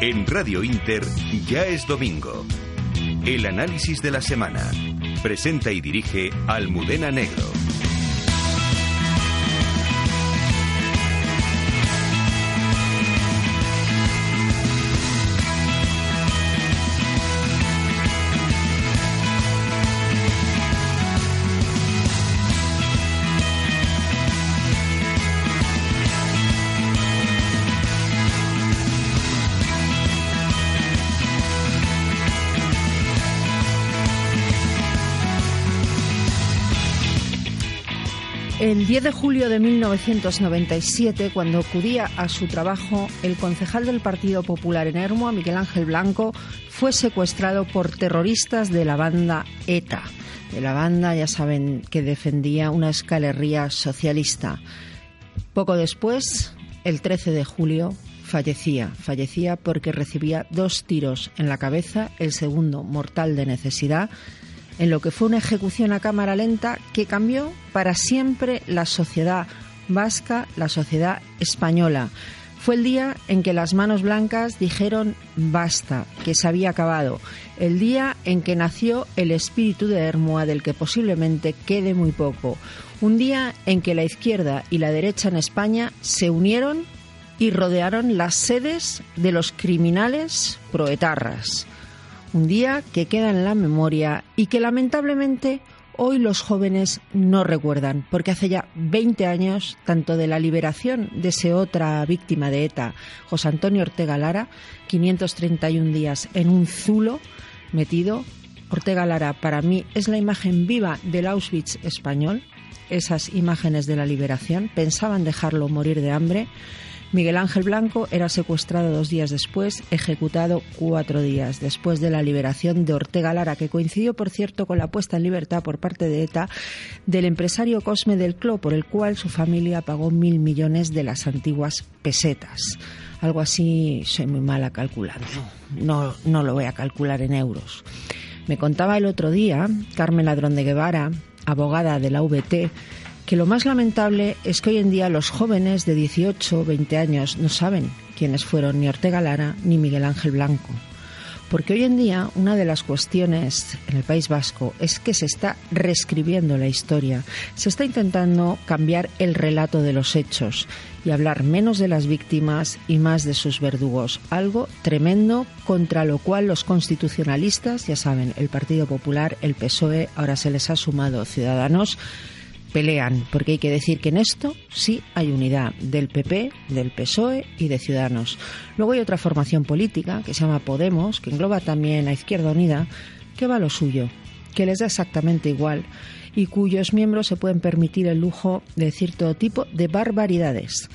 En Radio Inter ya es domingo. El análisis de la semana. Presenta y dirige Almudena Negro. El 10 de julio de 1997, cuando acudía a su trabajo, el concejal del Partido Popular en Hermoa, Miguel Ángel Blanco, fue secuestrado por terroristas de la banda ETA. De la banda, ya saben, que defendía una escalería socialista. Poco después, el 13 de julio, fallecía. Fallecía porque recibía dos tiros en la cabeza, el segundo mortal de necesidad en lo que fue una ejecución a cámara lenta que cambió para siempre la sociedad vasca, la sociedad española. Fue el día en que las manos blancas dijeron basta, que se había acabado. El día en que nació el espíritu de Hermoa, del que posiblemente quede muy poco. Un día en que la izquierda y la derecha en España se unieron y rodearon las sedes de los criminales proetarras. Un día que queda en la memoria y que lamentablemente hoy los jóvenes no recuerdan, porque hace ya 20 años, tanto de la liberación de esa otra víctima de ETA, José Antonio Ortega Lara, 531 días en un zulo metido. Ortega Lara para mí es la imagen viva del Auschwitz español, esas imágenes de la liberación. Pensaban dejarlo morir de hambre. Miguel Ángel Blanco era secuestrado dos días después, ejecutado cuatro días después de la liberación de Ortega Lara, que coincidió, por cierto, con la puesta en libertad por parte de ETA del empresario Cosme del Cló, por el cual su familia pagó mil millones de las antiguas pesetas. Algo así soy muy mala calculando. No, no lo voy a calcular en euros. Me contaba el otro día Carmen Ladrón de Guevara, abogada de la VT, que lo más lamentable es que hoy en día los jóvenes de 18 o 20 años no saben quiénes fueron ni Ortega Lara ni Miguel Ángel Blanco. Porque hoy en día una de las cuestiones en el País Vasco es que se está reescribiendo la historia, se está intentando cambiar el relato de los hechos y hablar menos de las víctimas y más de sus verdugos, algo tremendo contra lo cual los constitucionalistas, ya saben, el Partido Popular, el PSOE, ahora se les ha sumado Ciudadanos, pelean, porque hay que decir que en esto sí hay unidad del PP, del PSOE y de Ciudadanos. Luego hay otra formación política que se llama Podemos, que engloba también a Izquierda Unida, que va a lo suyo, que les da exactamente igual y cuyos miembros se pueden permitir el lujo de decir todo tipo de barbaridades.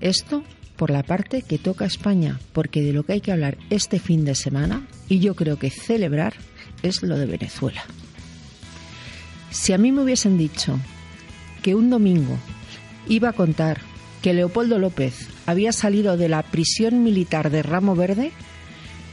Esto por la parte que toca España, porque de lo que hay que hablar este fin de semana, y yo creo que celebrar, es lo de Venezuela. Si a mí me hubiesen dicho que un domingo iba a contar que Leopoldo López había salido de la prisión militar de Ramo Verde,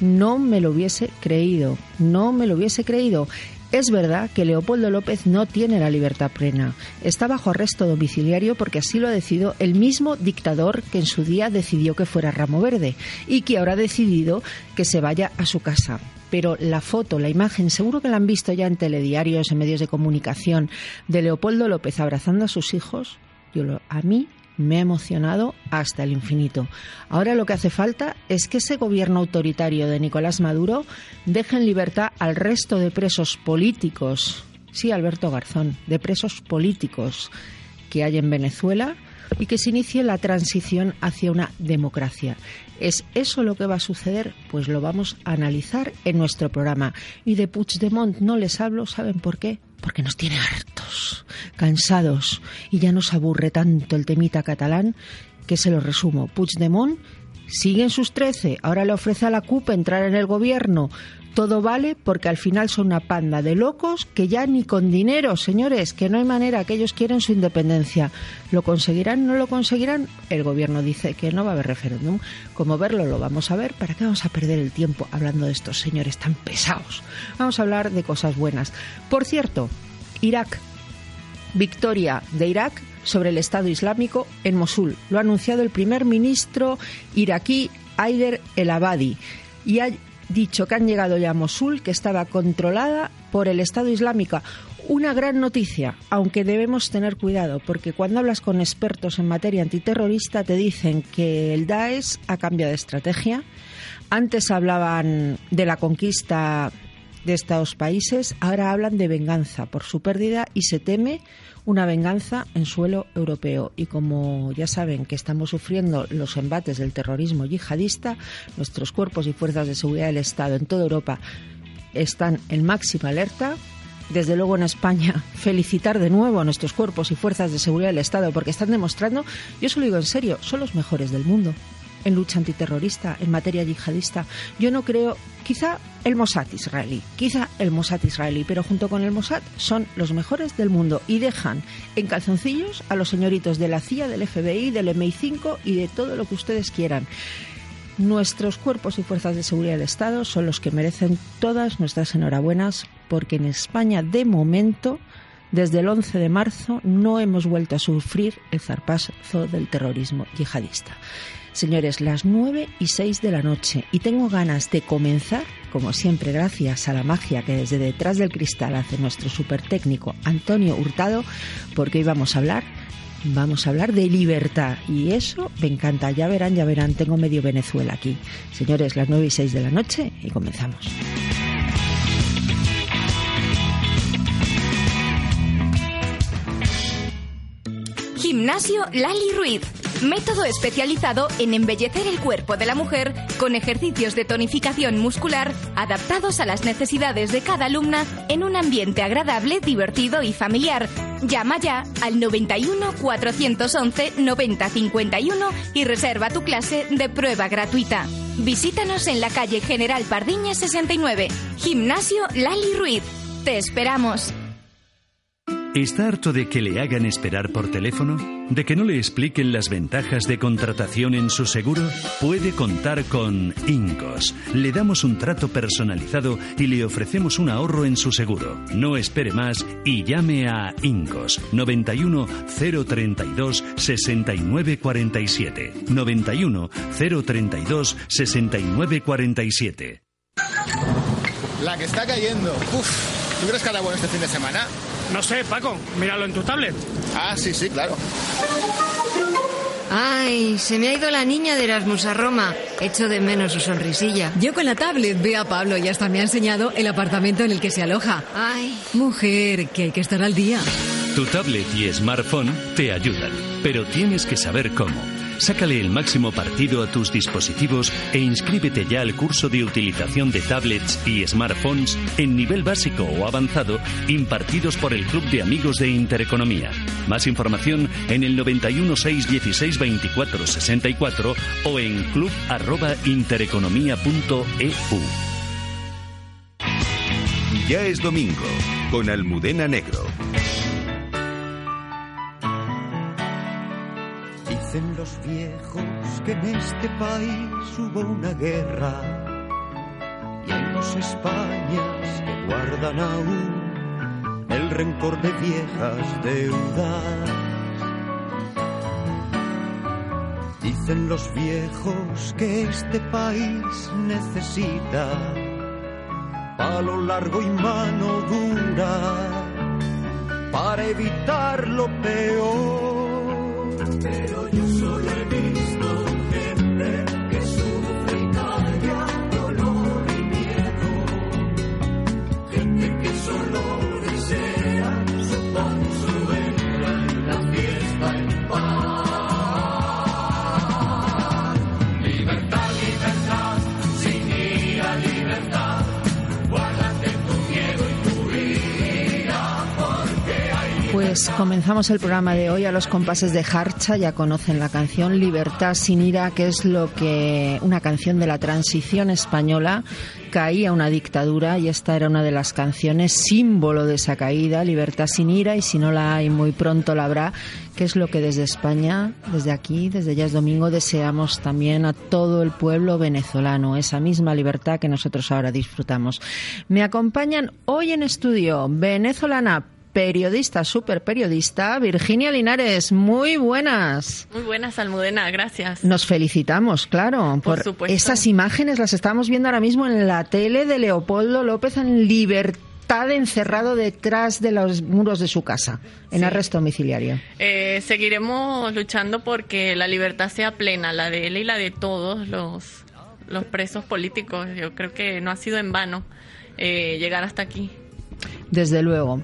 no me lo hubiese creído, no me lo hubiese creído. Es verdad que Leopoldo López no tiene la libertad plena. Está bajo arresto domiciliario porque así lo ha decidido el mismo dictador que en su día decidió que fuera Ramo Verde y que ahora ha decidido que se vaya a su casa pero la foto, la imagen, seguro que la han visto ya en telediarios, en medios de comunicación, de Leopoldo López abrazando a sus hijos, yo a mí me ha emocionado hasta el infinito. Ahora lo que hace falta es que ese gobierno autoritario de Nicolás Maduro deje en libertad al resto de presos políticos, sí, Alberto Garzón, de presos políticos que hay en Venezuela y que se inicie la transición hacia una democracia. ¿Es eso lo que va a suceder? Pues lo vamos a analizar en nuestro programa. Y de Puigdemont no les hablo, ¿saben por qué? Porque nos tiene hartos, cansados y ya nos aburre tanto el temita catalán que se lo resumo. Puigdemont sigue en sus trece, ahora le ofrece a la CUP entrar en el gobierno, todo vale porque al final son una panda de locos que ya ni con dinero, señores, que no hay manera, que ellos quieren su independencia. ¿Lo conseguirán? ¿No lo conseguirán? El gobierno dice que no va a haber referéndum. Como verlo lo vamos a ver, ¿para qué vamos a perder el tiempo hablando de estos señores tan pesados? Vamos a hablar de cosas buenas. Por cierto, Irak. Victoria de Irak sobre el Estado Islámico en Mosul. Lo ha anunciado el primer ministro iraquí Haider El Abadi y dicho que han llegado ya a Mosul, que estaba controlada por el Estado Islámico. Una gran noticia, aunque debemos tener cuidado, porque cuando hablas con expertos en materia antiterrorista te dicen que el Daesh ha cambiado de estrategia. Antes hablaban de la conquista de estos países, ahora hablan de venganza por su pérdida y se teme una venganza en suelo europeo. Y como ya saben que estamos sufriendo los embates del terrorismo yihadista, nuestros cuerpos y fuerzas de seguridad del Estado en toda Europa están en máxima alerta. Desde luego en España, felicitar de nuevo a nuestros cuerpos y fuerzas de seguridad del Estado porque están demostrando, yo se lo digo en serio, son los mejores del mundo en lucha antiterrorista, en materia yihadista. Yo no creo, quizá el Mossad israelí, quizá el Mossad israelí, pero junto con el Mossad son los mejores del mundo y dejan en calzoncillos a los señoritos de la CIA, del FBI, del MI5 y de todo lo que ustedes quieran. Nuestros cuerpos y fuerzas de seguridad del Estado son los que merecen todas nuestras enhorabuenas porque en España de momento desde el 11 de marzo no hemos vuelto a sufrir el zarpazo del terrorismo yihadista. Señores, las 9 y 6 de la noche y tengo ganas de comenzar, como siempre, gracias a la magia que desde detrás del cristal hace nuestro super técnico Antonio Hurtado, porque hoy vamos a hablar vamos a hablar de libertad y eso me encanta. Ya verán, ya verán, tengo medio Venezuela aquí. Señores, las 9 y 6 de la noche y comenzamos. Gimnasio Lali Ruiz Método especializado en embellecer el cuerpo de la mujer con ejercicios de tonificación muscular adaptados a las necesidades de cada alumna en un ambiente agradable, divertido y familiar. Llama ya al 91 411 9051 y reserva tu clase de prueba gratuita. Visítanos en la calle General Pardiña 69, Gimnasio Lali Ruiz. Te esperamos. ¿Está harto de que le hagan esperar por teléfono? ¿De que no le expliquen las ventajas de contratación en su seguro? Puede contar con Incos. Le damos un trato personalizado y le ofrecemos un ahorro en su seguro. No espere más y llame a Incos 91 032 6947. 91 032 6947. La que está cayendo. Uf, ¿tú crees que hará bueno este fin de semana? No sé, Paco, míralo en tu tablet. Ah, sí, sí, claro. Ay, se me ha ido la niña de Erasmus a Roma. Echo de menos su sonrisilla. Yo con la tablet veo a Pablo y hasta me ha enseñado el apartamento en el que se aloja. Ay. Mujer, que hay que estar al día. Tu tablet y smartphone te ayudan, pero tienes que saber cómo. Sácale el máximo partido a tus dispositivos e inscríbete ya al curso de utilización de tablets y smartphones en nivel básico o avanzado impartidos por el Club de Amigos de Intereconomía. Más información en el 91 616 24 64 o en club@intereconomía.eu. Ya es domingo con Almudena Negro. Dicen los viejos que en este país hubo una guerra y hay dos Españas que guardan aún el rencor de viejas deudas. Dicen los viejos que este país necesita palo largo y mano dura para evitar lo peor. Yo solo Pues comenzamos el programa de hoy a los compases de Harcha. Ya conocen la canción Libertad sin ira, que es lo que una canción de la transición española caía una dictadura y esta era una de las canciones símbolo de esa caída, Libertad sin ira y si no la hay muy pronto la habrá, que es lo que desde España, desde aquí, desde ya es domingo deseamos también a todo el pueblo venezolano, esa misma libertad que nosotros ahora disfrutamos. Me acompañan hoy en estudio venezolana periodista, super periodista, Virginia Linares. Muy buenas. Muy buenas, Almudena, gracias. Nos felicitamos, claro, por, esas imágenes. Las estamos viendo ahora mismo en la tele de Leopoldo López en libertad encerrado detrás de los muros de su casa, en arresto domiciliario. Eh, seguiremos luchando porque la libertad sea plena, la de él y la de todos los, los presos políticos. Yo creo que no ha sido en vano eh, llegar hasta aquí. Desde luego.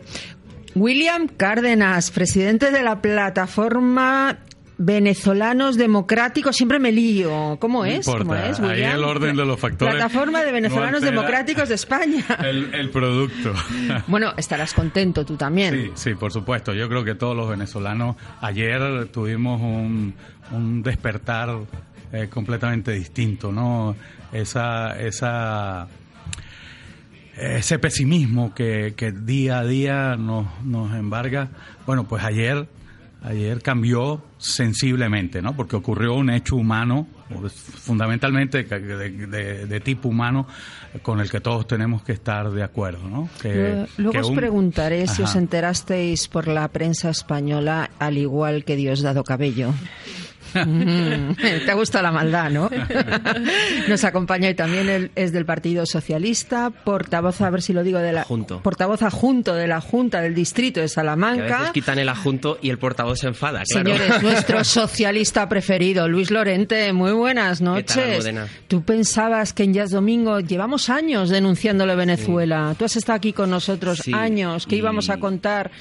William Cárdenas, presidente de la plataforma Venezolanos Democráticos, siempre me lío. ¿Cómo es? ¿Cómo es Ahí el orden de los factores. Plataforma de Venezolanos Democráticos de España. El, producto. Bueno, estarás contento tú también. Sí, sí, por supuesto. Yo creo que todos los venezolanos ayer tuvimos un, despertar eh, completamente distinto, ¿no? Esa, esa ese pesimismo que, que, día a día nos, nos embarga, bueno, pues ayer, ayer cambió sensiblemente, ¿no? Porque ocurrió un hecho humano, fundamentalmente de, tipo humano, con el que todos tenemos que estar de acuerdo, ¿no? Que, Luego os preguntaré si os enterasteis por la prensa española, al igual que Diosdado Cabello. Te gusta la maldad, ¿no? Nos acompaña y también es del Partido Socialista, portavoz, a ver si lo digo, de la portavoz adjunto de la Junta del Distrito de Salamanca. a veces quitan el adjunto y el portavoz se enfada, claro. Señores, nuestro socialista preferido, Luis Lorente, muy buenas noches. Tú pensabas que en Jazz Domingo llevamos años denunciándole Venezuela. Tú has estado aquí con nosotros años, que íbamos a contar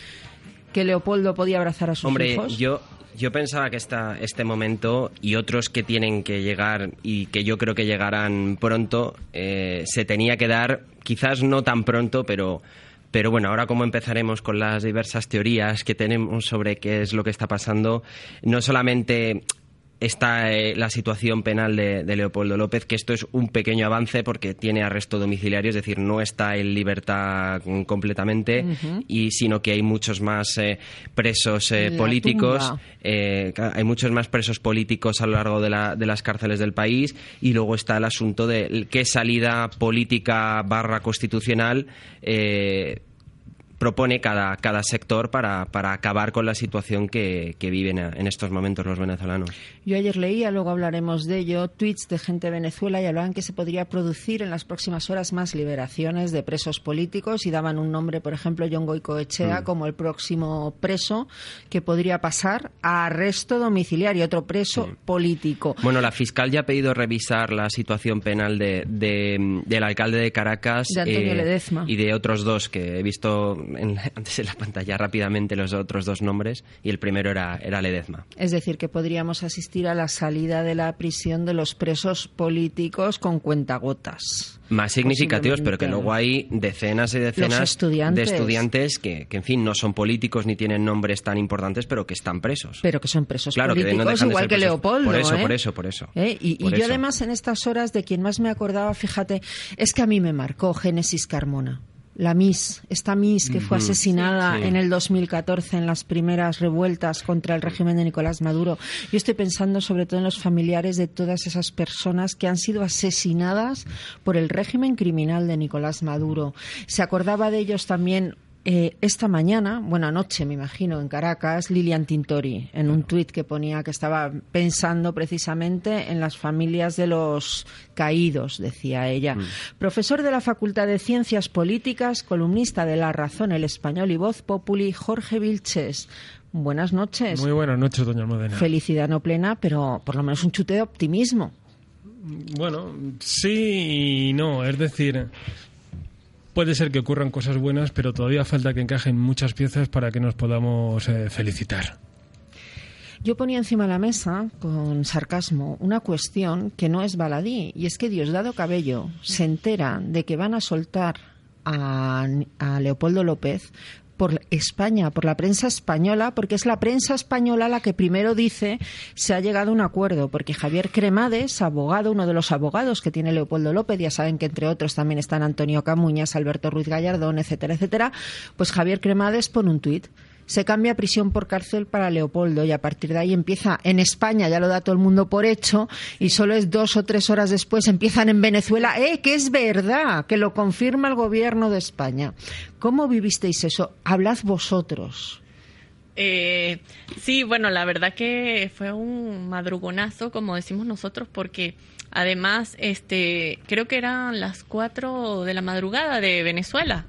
que Leopoldo podía abrazar a sus hijos. Hombre, yo yo pensaba que esta, este momento y otros que tienen que llegar y que yo creo que llegarán pronto, eh, se tenía que dar, quizás no tan pronto, pero, pero bueno, ahora como empezaremos con las diversas teorías que tenemos sobre qué es lo que está pasando, no solamente está eh, la situación penal de, Leopoldo López, que esto es un pequeño avance porque tiene arresto domiciliario, es decir, no está en libertad completamente, y sino que hay muchos más eh, presos eh, políticos, hay muchos más presos políticos a lo largo de, la, de, las cárceles del país, y luego está el asunto de qué salida política barra constitucional propone cada, cada sector para, para acabar con la situación que, que, viven en estos momentos los venezolanos. Yo ayer leía, luego hablaremos de ello, tweets de gente de Venezuela y hablaban que se podría producir en las próximas horas más liberaciones de presos políticos y daban un nombre, por ejemplo, John Goicoechea, mm. como el próximo preso que podría pasar a arresto domiciliario, otro preso político. Bueno, la fiscal ya ha pedido revisar la situación penal de, del alcalde de Caracas eh, y de otros dos que he visto antes en la pantalla rápidamente los otros dos nombres y el primero era, era Ledezma. Es decir, que podríamos asistir a la salida de la prisión de los presos políticos con cuentagotas. Más significativos, pero que luego hay decenas y decenas de estudiantes que, en fin, no son políticos ni tienen nombres tan importantes, pero que están presos. Pero que son presos políticos, igual que Leopoldo. Por eso, ¿eh? por eso, por eso. ¿Eh? Y, yo además en estas horas de quien más me acordaba, fíjate, es que a mí me marcó Génesis Carmona la Miss, esta Miss que fue asesinada en el 2014 en las primeras revueltas contra el régimen de Nicolás Maduro. Yo estoy pensando sobre todo en los familiares de todas esas personas que han sido asesinadas por el régimen criminal de Nicolás Maduro. Se acordaba de ellos también eh, esta mañana, bueno, anoche me imagino, en Caracas, Lilian Tintori, en un tuit que ponía que estaba pensando precisamente en las familias de los caídos, decía ella. Mm. Profesor de la Facultad de Ciencias Políticas, columnista de La Razón, El Español y Voz Populi, Jorge Vilches. Buenas noches. Muy buenas noches, doña Modena. Felicidad no plena, pero por lo menos un chute de optimismo. Bueno, sí y no. Es decir, puede ser que ocurran cosas buenas, pero todavía falta que encajen muchas piezas para que nos podamos eh, felicitar. Yo ponía encima de la mesa, con sarcasmo, una cuestión que no es baladí, y es que Diosdado Cabello se entera de que van a soltar a, a Leopoldo López por España, por la prensa española, porque es la prensa española la que primero dice se ha llegado a un acuerdo, porque Javier Cremades, abogado, uno de los abogados que tiene Leopoldo López, ya saben que entre otros también están Antonio Camuñas, Alberto Ruiz Gallardón, etcétera, etcétera, pues Javier Cremades pone un tuit se cambia prisión por cárcel para Leopoldo y a partir de ahí empieza en España, ya lo da todo el mundo por hecho, y solo es dos o tres horas después empiezan en Venezuela, ¡eh, que es verdad! Que lo confirma el gobierno de España. ¿Cómo vivisteis eso? Hablad vosotros. Eh, sí, bueno, la verdad que fue un madrugonazo, como decimos nosotros, porque además, este, creo que eran las cuatro de la madrugada de Venezuela.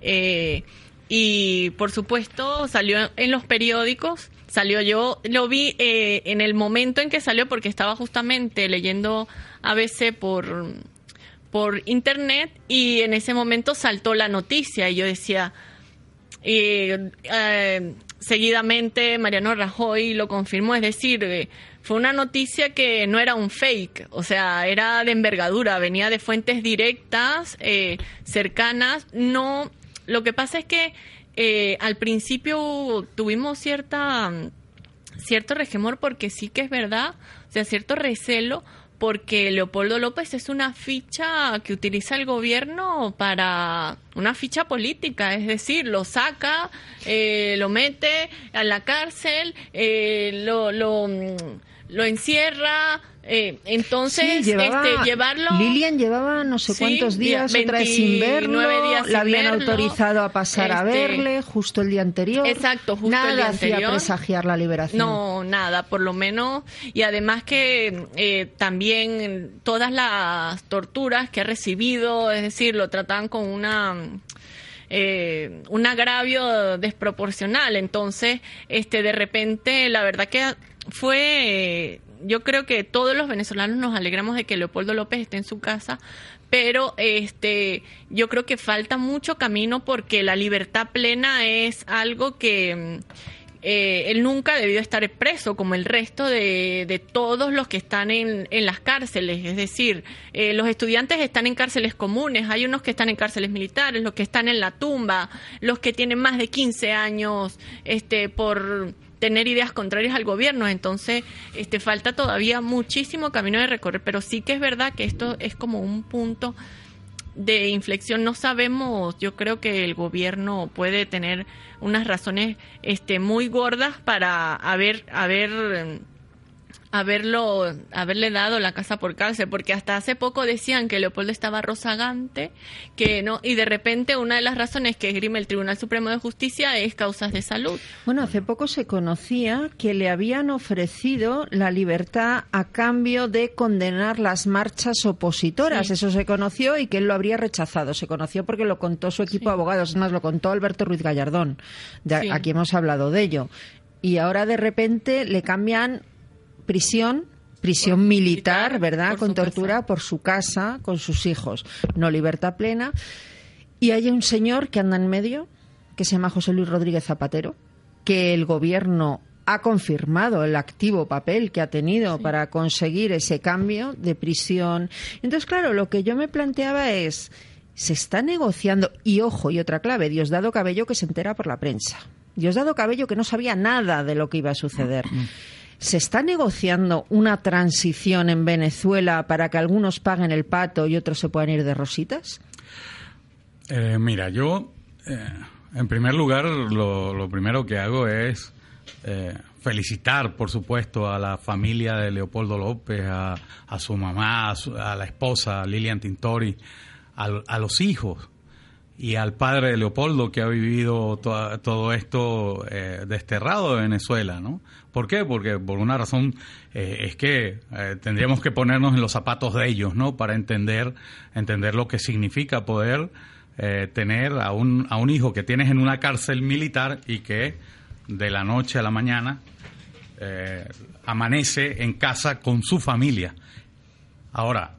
Eh, y por supuesto salió en los periódicos, salió yo, lo vi eh, en el momento en que salió porque estaba justamente leyendo ABC por, por internet y en ese momento saltó la noticia y yo decía, eh, seguidamente Mariano Rajoy lo confirmó, es decir, eh, fue una noticia que no era un fake, o sea, era de envergadura, venía de fuentes directas, cercanas, no lo que pasa es que eh, al principio tuvimos cierta cierto regemor porque sí que es verdad, o sea, cierto recelo porque Leopoldo López es una ficha que utiliza el gobierno para una ficha política, es decir, lo saca, eh, lo mete a la cárcel, eh, lo, lo encierra, eh, entonces, este, llevarlo. Lilian llevaba no sé cuántos días, otra vez sin verlo. la habían autorizado a pasar a este, verle justo el día anterior. Exacto, justo nada el día hacía anterior. presagiar la liberación. No, nada, por lo menos. Y además que eh, también todas las torturas que ha recibido, es decir, lo trataban con una. Eh, un agravio desproporcional. Entonces, este, de repente, la verdad que fue yo creo que todos los venezolanos nos alegramos de que Leopoldo López esté en su casa, pero este yo creo que falta mucho camino porque la libertad plena es algo que eh, él nunca debió estar preso como el resto de, de todos los que están en, en, las cárceles. Es decir, eh, los estudiantes están en cárceles comunes, hay unos que están en cárceles militares, los que están en la tumba, los que tienen más de 15 años este, por tener ideas contrarias al gobierno. Entonces, este, falta todavía muchísimo camino de recorrer, pero sí que es verdad que esto es como un punto de inflexión. No sabemos, yo creo que el gobierno puede tener unas razones este, muy gordas para haber, haber haberlo, haberle dado la casa por cárcel, porque hasta hace poco decían que Leopoldo estaba rozagante, que no, y de repente una de las razones que esgrime el Tribunal Supremo de Justicia es causas de salud. Bueno, hace poco se conocía que le habían ofrecido la libertad a cambio de condenar las marchas opositoras. Eso se conoció y que él lo habría rechazado. Se conoció porque lo contó su equipo de abogados, más, lo contó Alberto Ruiz Gallardón. De, Aquí hemos hablado de ello. Y ahora de repente le cambian prisión prisión militar, ¿verdad? Con tortura por su casa, con sus hijos. No libertad plena. Y hay un señor que anda en medio, que se llama José Luis Rodríguez Zapatero, que el gobierno ha confirmado el activo papel que ha tenido para conseguir ese cambio de prisión. Entonces, claro, lo que yo me planteaba es, se está negociando, y ojo, y otra clave, Diosdado Cabello que se entera por la prensa. Diosdado Cabello que no sabía nada de lo que iba a suceder. ¿Se está negociando una transición en Venezuela para que algunos paguen el pato y otros se puedan ir de rositas? Eh, mira, yo, eh, en primer lugar, lo, primero que hago es eh, felicitar, por supuesto, a la familia de Leopoldo López, a, su mamá, a, la esposa Lilian Tintori, a los hijos y al padre de Leopoldo que ha vivido todo esto eh, desterrado de Venezuela, ¿no? ¿Por qué? Porque por una razón eh, es que eh, tendríamos que ponernos en los zapatos de ellos, ¿no? Para entender entender lo que significa poder tener a un a un hijo que tienes en una cárcel militar y que de la noche a la mañana amanece en casa con su familia. Ahora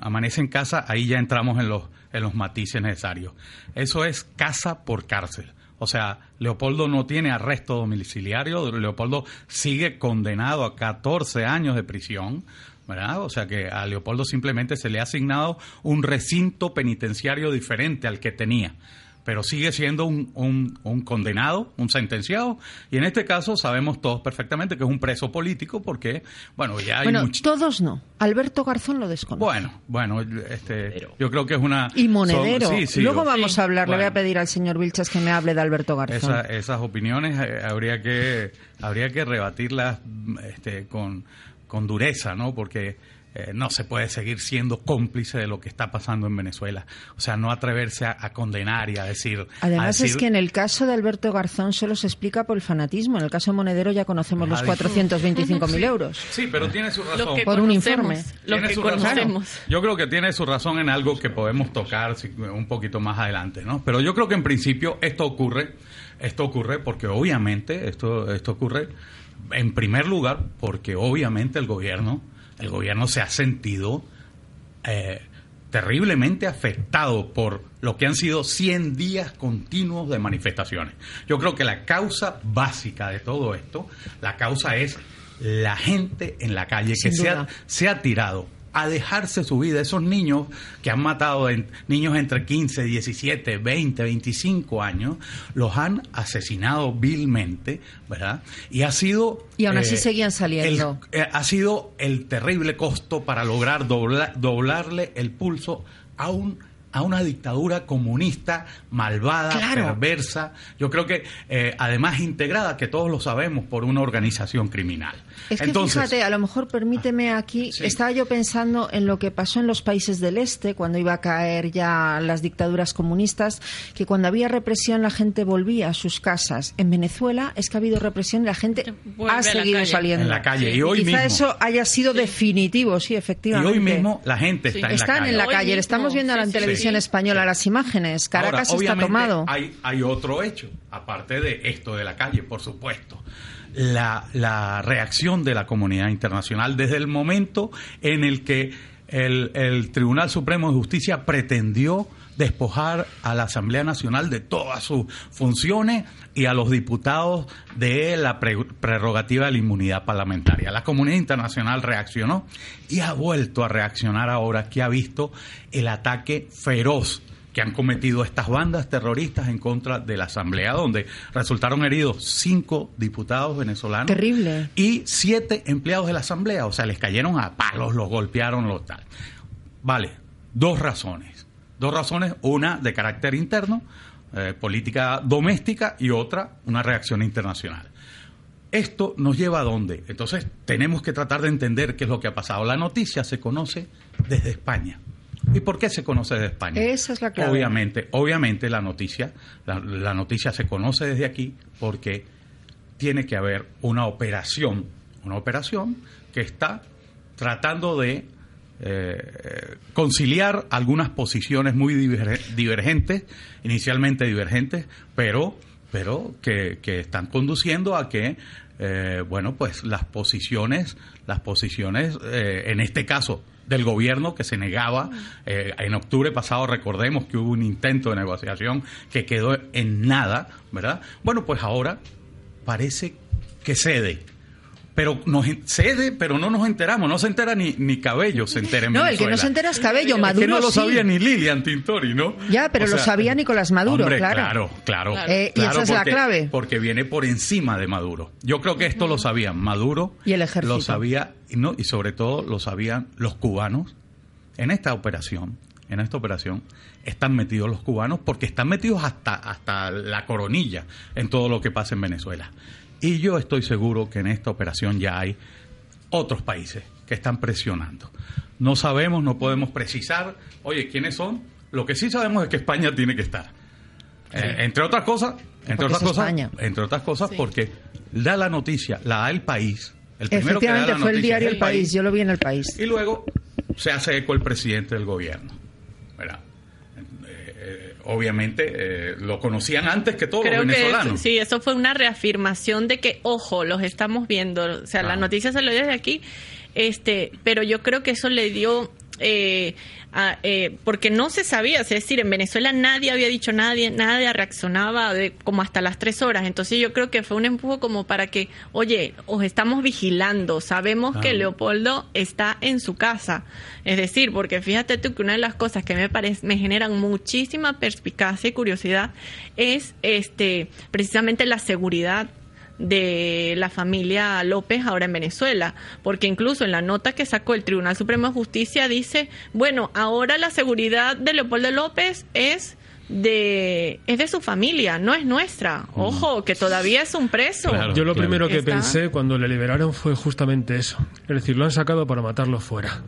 amanece en casa, ahí ya entramos en los en los matices necesarios. Eso es casa por cárcel. O sea, Leopoldo no tiene arresto domiciliario, Leopoldo sigue condenado a 14 años de prisión, ¿verdad? O sea que a Leopoldo simplemente se le ha asignado un recinto penitenciario diferente al que tenía. Pero sigue siendo un, un, un, condenado, un sentenciado, y en este caso sabemos todos perfectamente que es un preso político porque, bueno, ya hay Bueno, todos no. Alberto Garzón lo desconoce. Bueno, bueno, este, yo creo que es una... Y monedero. son- sí, sí, Luego yo- vamos a hablar, le voy a pedir al señor Vilchas que me hable de Alberto Garzón. Esa- esas opiniones eh, habría que habría que rebatirlas este, con, con dureza, ¿no? Porque eh, no se puede seguir siendo cómplice de lo que está pasando en Venezuela. O sea, no atreverse a, a condenar y a decir... a Además es que en el caso de Alberto Garzón solo se explica por el fanatismo. En el caso de Monedero ya conocemos los Ay. 425.000 euros. Sí, pero tiene su razón. que Por un informe. los Tiene que conocemos. Yo creo que tiene su razón en algo que podemos tocar si- un poquito más adelante, ¿no? Pero yo creo que en principio esto ocurre, esto ocurre porque obviamente esto esto ocurre en primer lugar porque obviamente el gobierno el gobierno se ha sentido eh, terriblemente afectado por lo que han sido 100 días continuos de manifestaciones. Yo creo que la causa básica de todo esto, la causa es la gente en la calle Sin que se ha, se ha tirado a dejarse su vida. Esos niños que han matado, en, niños entre 15, 17, 20, 25 años, los han asesinado vilmente, ¿verdad? Y ha sido... Y aún así eh, seguían saliendo. el- eh, ha sido el terrible costo para lograr dobla- doblarle el pulso a un a una dictadura comunista malvada, Claro. perversa, yo creo que eh, además integrada, que todos lo sabemos, por una organización criminal. Es que Entonces, fíjate, a lo mejor permíteme aquí, Sí. estaba yo pensando en lo que pasó en los países del este, cuando iba a caer ya las dictaduras comunistas, que cuando había represión la gente volvía a sus casas. En Venezuela es que ha habido represión y la gente ha la seguido calle. saliendo. En la calle, y hoy quizá mismo. eso haya sido definitivo, sí, y efectivamente. hoy mismo la gente está en la Están calle. en la Hoy calle, le mismo, estamos viendo sí, en sí, televisión española las imágenes. Caracas Ahora, está tomado. Hay, hay otro hecho, aparte de esto de la calle, por supuesto. La, la reacción de la comunidad internacional desde el momento en el que el, el Tribunal Supremo de Justicia pretendió despojar a la Asamblea Nacional de todas sus funciones y a los diputados de la pre- prerrogativa de la inmunidad parlamentaria. La comunidad internacional reaccionó y ha vuelto a reaccionar ahora que ha visto el ataque feroz que han cometido estas bandas terroristas en contra de la Asamblea, donde resultaron heridos cinco diputados venezolanos Terrible. y siete empleados de la Asamblea. O sea, les cayeron a palos, los golpearon, lo tal. Vale, dos razones. Dos razones, una de carácter interno, eh, política doméstica, y otra, una reacción internacional. ¿Esto nos lleva a dónde? Entonces, tenemos que tratar de entender qué es lo que ha pasado. La noticia se conoce desde España. ¿Y por qué se conoce desde España? Esa es la clave. Obviamente, obviamente la noticia, la, la noticia se conoce desde aquí porque tiene que haber una operación, una operación que está tratando de eh, conciliar algunas posiciones muy diver- divergentes, inicialmente divergentes, pero, pero que, están conduciendo a que, eh, bueno, pues las posiciones, las posiciones, eh, en este caso del gobierno que se negaba, en octubre pasado recordemos que hubo un intento de negociación que quedó en nada, ¿verdad? Bueno, pues ahora parece que cede. Pero nos cede, pero no nos enteramos. No se entera ni, ni Cabello, se entera en No, el que no se entera es Cabello, Es que Maduro no lo sí. sabía ni Lilian Tintori, ¿no? Ya, pero O lo sea, sabía Nicolás Maduro, hombre, claro. Claro, claro. Eh, y claro, esa es la clave. Porque viene por encima de Maduro. Yo creo que esto lo sabían Maduro. Y el ejército. Lo sabía, y, no, y sobre todo lo sabían los cubanos. En esta operación, en esta operación, están metidos los cubanos porque están metidos hasta, hasta la coronilla en todo lo que pasa en Venezuela. Y yo estoy seguro que en esta operación ya hay otros países que están presionando. No sabemos, no podemos precisar, oye, ¿quiénes son? Lo que sí sabemos es que España tiene que estar. Eh, entre otras cosas, entre Porque otras cosas, entre otras cosas, porque da la noticia, la da el país. El primero que da Efectivamente, la fue el diario El País, yo lo vi en El País. y luego se hace eco el presidente del gobierno. Obviamente eh, lo conocían antes que todos Creo los que venezolanos. sí, eso fue una reafirmación de que, ojo, los estamos viendo. O sea, la Ah. noticia salió desde aquí, este, pero yo creo que eso le dio eh, eh, porque no se sabía, es decir, en Venezuela nadie había dicho nadie, nadie reaccionaba de, como hasta las tres horas. Entonces yo creo que fue un empuje como para que, oye, os estamos vigilando, sabemos que Leopoldo está en su casa. Es decir, porque fíjate tú que una de las cosas que me parece, me generan muchísima perspicacia y curiosidad es este precisamente la seguridad de la familia López ahora en Venezuela, porque incluso en la nota que sacó el Tribunal Supremo de Justicia dice, bueno, ahora la seguridad de Leopoldo López es de es de su familia, no es nuestra. Ojo, que todavía es un preso. Yo lo primero que pensé cuando le liberaron fue justamente eso. Es decir, lo han sacado para matarlo fuera.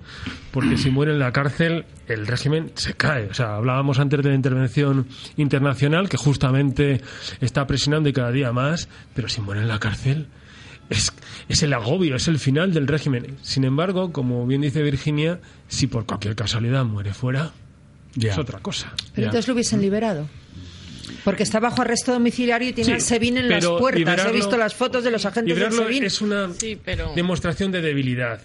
Porque si muere en la cárcel, el régimen se cae. O sea, hablábamos antes de la intervención internacional que justamente está presionando y cada día más, pero si muere en la cárcel, es, es, el agobio, es el final del régimen. Sin embargo, como bien dice Virginia, si por cualquier casualidad muere fuera, es otra cosa. Pero entonces lo hubiesen liberado. Porque está bajo arresto domiciliario y tiene se SEBIN en las puertas. He visto las fotos de los agentes SEBIN. Es una demostración de debilidad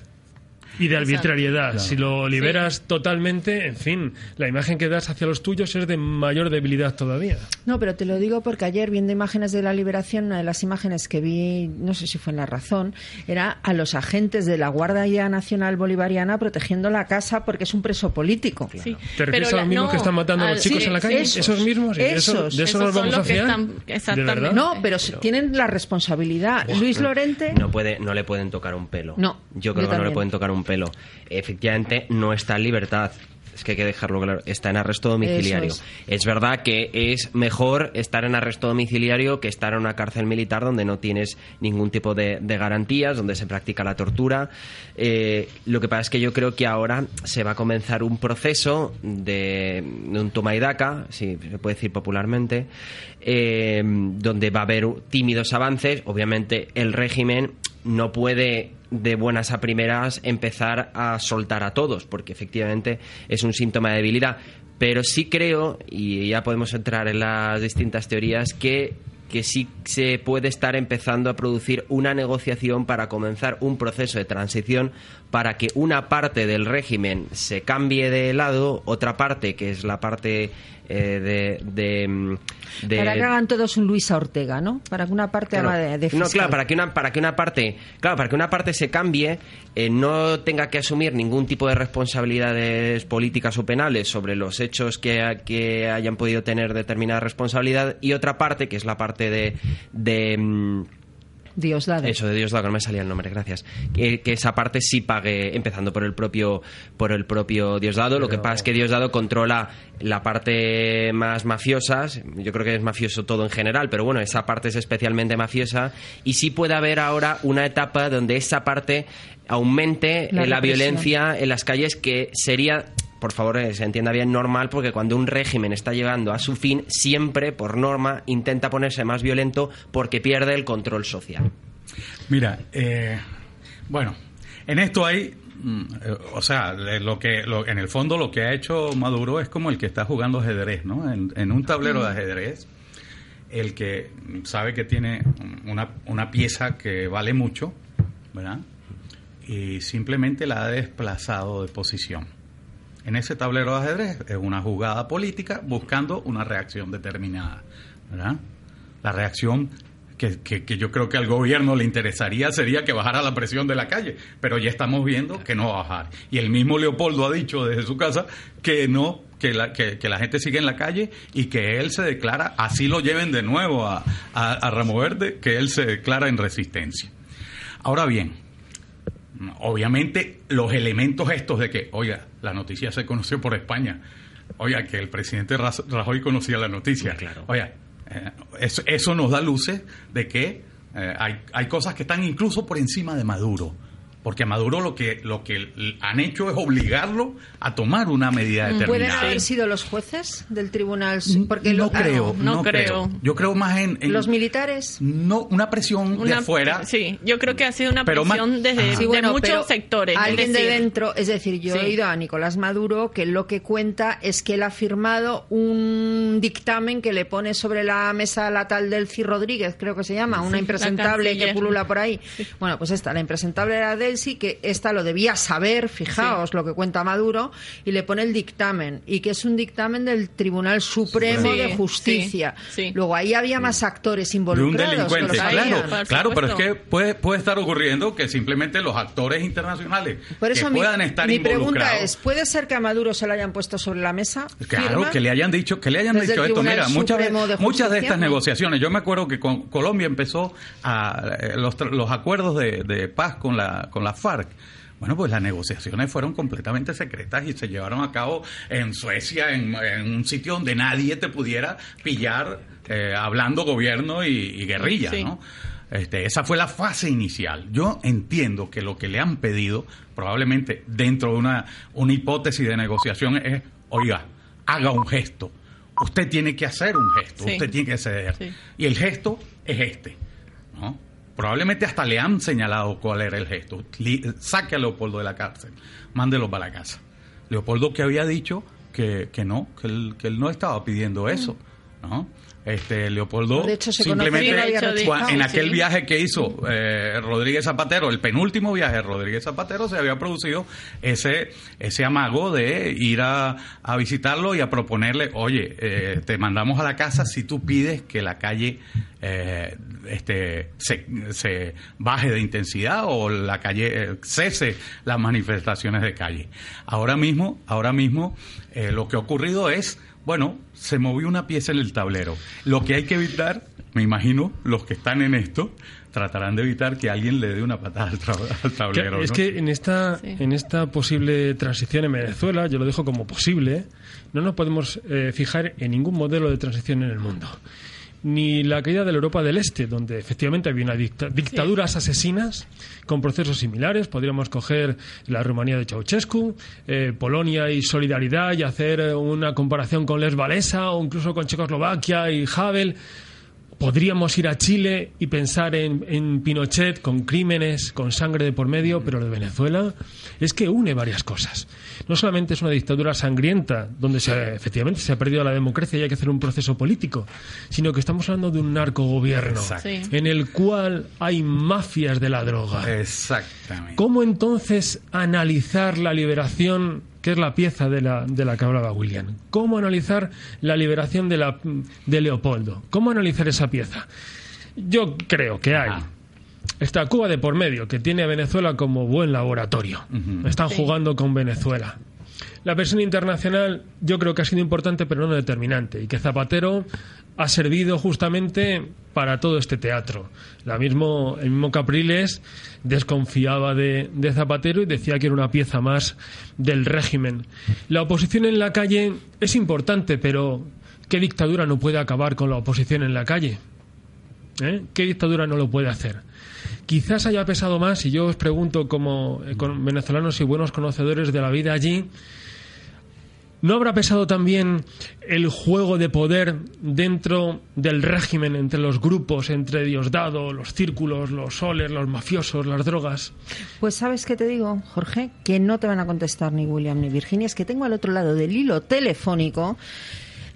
y de arbitrariedad. Si lo liberas totalmente, en fin, la imagen que das hacia los tuyos es de mayor debilidad todavía. No, pero te lo digo porque ayer viendo imágenes de la liberación, una de las imágenes que vi, no sé si fue en La Razón, era a los agentes de la Guardia Nacional Bolivariana protegiendo la casa porque es un preso político. ¿Te refieres a los mismos que están matando a los chicos en la calle? Esos, mismos. Esos, ¿De eso nos vamos a fiar? exactamente. No, pero, tienen la responsabilidad. Luis Lorente... No, puede, no le pueden tocar un pelo. No. Yo creo que no le pueden tocar un pelo. Efectivamente, no está en libertad. Es que hay que dejarlo claro. Está en arresto domiciliario. Es. verdad que es mejor estar en arresto domiciliario que estar en una cárcel militar donde no tienes ningún tipo de, garantías, donde se practica la tortura. Eh, lo que pasa es que yo creo que ahora se va a comenzar un proceso de, un toma y daca, si se puede decir popularmente, eh, donde va a haber tímidos avances. Obviamente, el régimen no puede de buenas a primeras empezar a soltar a todos, porque efectivamente es un síntoma de debilidad. Pero sí creo, y ya podemos entrar en las distintas teorías, que que sí se puede estar empezando a producir una negociación para comenzar un proceso de transición para que una parte del régimen se cambie de lado, otra parte, que es la parte eh, de, mm, de, Para que hagan todos un Luisa Ortega, ¿no? Para que una parte haga de, No, claro, para que una, para que una parte, claro, para que una parte se cambie, eh, no tenga que asumir ningún tipo de responsabilidades políticas o penales sobre los hechos que, que hayan podido tener determinada responsabilidad, y otra parte, que es la parte de, de mm, Diosdado. Eso, de Diosdado, no me salía el nombre, gracias. Que, esa parte sí pague, empezando por el propio, por el propio Diosdado. Lo que pasa es que Diosdado controla la parte más mafiosa. Yo creo que es mafioso todo en general, pero bueno, esa parte es especialmente mafiosa. Y sí puede haber ahora una etapa donde esa parte aumente la violencia en las calles, que sería por favor, eh, se entienda bien, normal, porque cuando un régimen está llegando a su fin, siempre, por norma, intenta ponerse más violento porque pierde el control social. Mira, eh, bueno, en esto hay mm, eh, o sea, lo que en el fondo lo que ha hecho Maduro es como el que está jugando ajedrez, ¿no? En, un tablero de ajedrez, el que sabe que tiene una, una, pieza que vale mucho, ¿verdad? Y simplemente la ha desplazado de posición en ese tablero de ajedrez es una jugada política buscando una reacción determinada. La reacción que, que, yo creo que al gobierno le interesaría sería que bajara la presión de la calle, pero ya estamos viendo que no va a bajar. Y el mismo Leopoldo ha dicho desde su casa que no, que la, que, la gente sigue en la calle y que él se declara, así lo lleven de nuevo a, a, a Verde, que él se declara en resistencia. Ahora bien, obviamente los elementos estos de que, oiga, la noticia se conoció por España, oiga, que el presidente Rajoy conocía la noticia, claro. oiga, eh, eso, nos da luces de que eh, hay, hay cosas que están incluso por encima de Maduro porque a Maduro lo que lo que han hecho es obligarlo a tomar una medida determinada. ¿Pueden haber sido los jueces del tribunal? Porque no, creo, no, creo, Yo creo más en, los militares. No, una presión de afuera. Sí, yo creo que ha sido una presión desde de muchos sectores. Alguien de dentro, es decir, yo he oído a Nicolás Maduro que lo que cuenta es que él ha firmado un dictamen que le pone sobre la mesa la tal del Rodríguez, creo que se llama, una impresentable que pulula por ahí. Bueno, pues esta, la impresentable era de Chelsea, que esta lo debía saber, fijaos lo que cuenta Maduro, y le pone el dictamen, y que es un dictamen del Tribunal Supremo de Justicia. Luego ahí había más actores involucrados. De un delincuente, claro, claro, pero es que puede, puede estar ocurriendo que simplemente los actores internacionales Por eso que puedan estar mi pregunta es, ¿puede ser que a Maduro se lo hayan puesto sobre la mesa? Claro, que le hayan dicho, que le hayan dicho esto. Mira, muchas, de muchas de estas negociaciones, yo me acuerdo que con Colombia empezó a, eh, los, los acuerdos de, de paz con la, con la FARC. Bueno, pues las negociaciones fueron completamente secretas y se llevaron a cabo en Suecia, en, un sitio donde nadie te pudiera pillar eh, hablando gobierno y, guerrilla, ¿no? Este, esa fue la fase inicial. Yo entiendo que lo que le han pedido, probablemente dentro de una, una hipótesis de negociación, es, oiga, haga un gesto. Usted tiene que hacer un gesto, usted tiene que ceder. Y el gesto es este. ¿no? Probablemente hasta le han señalado cuál era el gesto. saque a Leopoldo de la cárcel, mándelo para la casa. Leopoldo que había dicho que, que no, que él, que él no estaba pidiendo eso, ¿no? Este, Leopoldo simplemente en aquel viaje que hizo eh, Rodríguez Zapatero, el penúltimo viaje de Rodríguez Zapatero, se había producido ese, ese amago de ir a, visitarlo y a proponerle, oye, eh, te mandamos a la casa si tú pides que la calle eh, este, se, se, baje de intensidad o la calle cese las manifestaciones de calle. Ahora mismo, ahora mismo lo que ha ocurrido es bueno, se movió una pieza en el tablero. Lo que hay que evitar, me imagino, los que están en esto, tratarán de evitar que alguien le dé una patada al, tablero. Es que en esta, en esta posible transición en Venezuela, yo lo dejo como posible, no nos podemos eh, fijar en ningún modelo de transición en el mundo ni la caída de la Europa del Este, donde efectivamente había una dictaduras asesinas con procesos similares. Podríamos coger la Rumanía de Ceausescu, eh, Polonia y Solidaridad y hacer una comparación con Les Walesa o incluso con Checoslovaquia y Havel. Podríamos ir a Chile y pensar en, Pinochet con crímenes, con sangre de por medio, pero lo de Venezuela es que une varias cosas. No solamente es una dictadura sangrienta, donde efectivamente se ha perdido la democracia y hay que hacer un proceso político, sino que estamos hablando de un narcogobierno en el cual hay mafias de la droga. Exactamente. ¿Cómo entonces analizar la liberación que es la pieza de la, de la que hablaba William. ¿Cómo analizar la liberación de, la, de Leopoldo? ¿Cómo analizar esa pieza? Yo creo que hay. Está Cuba de por medio, que tiene a Venezuela como buen laboratorio. Están jugando con Venezuela. La versión internacional yo creo que ha sido importante, pero no determinante. Y que Zapatero ha servido justamente para todo este teatro. La mismo, el mismo Capriles desconfiaba de, Zapatero y decía que era una pieza más del régimen. La oposición en la calle es importante, pero ¿qué dictadura no puede acabar con la oposición en la calle? ¿Eh? ¿Qué dictadura no lo puede hacer? Quizás haya pesado más, y yo os pregunto como eh, venezolanos y buenos conocedores de la vida allí, ¿No habrá pesado también el juego de poder dentro del régimen, entre los grupos, entre Diosdado, los círculos, los soles, los mafiosos, las drogas? Pues sabes qué te digo, Jorge, que no te van a contestar ni William ni Virginia, es que tengo al otro lado del hilo telefónico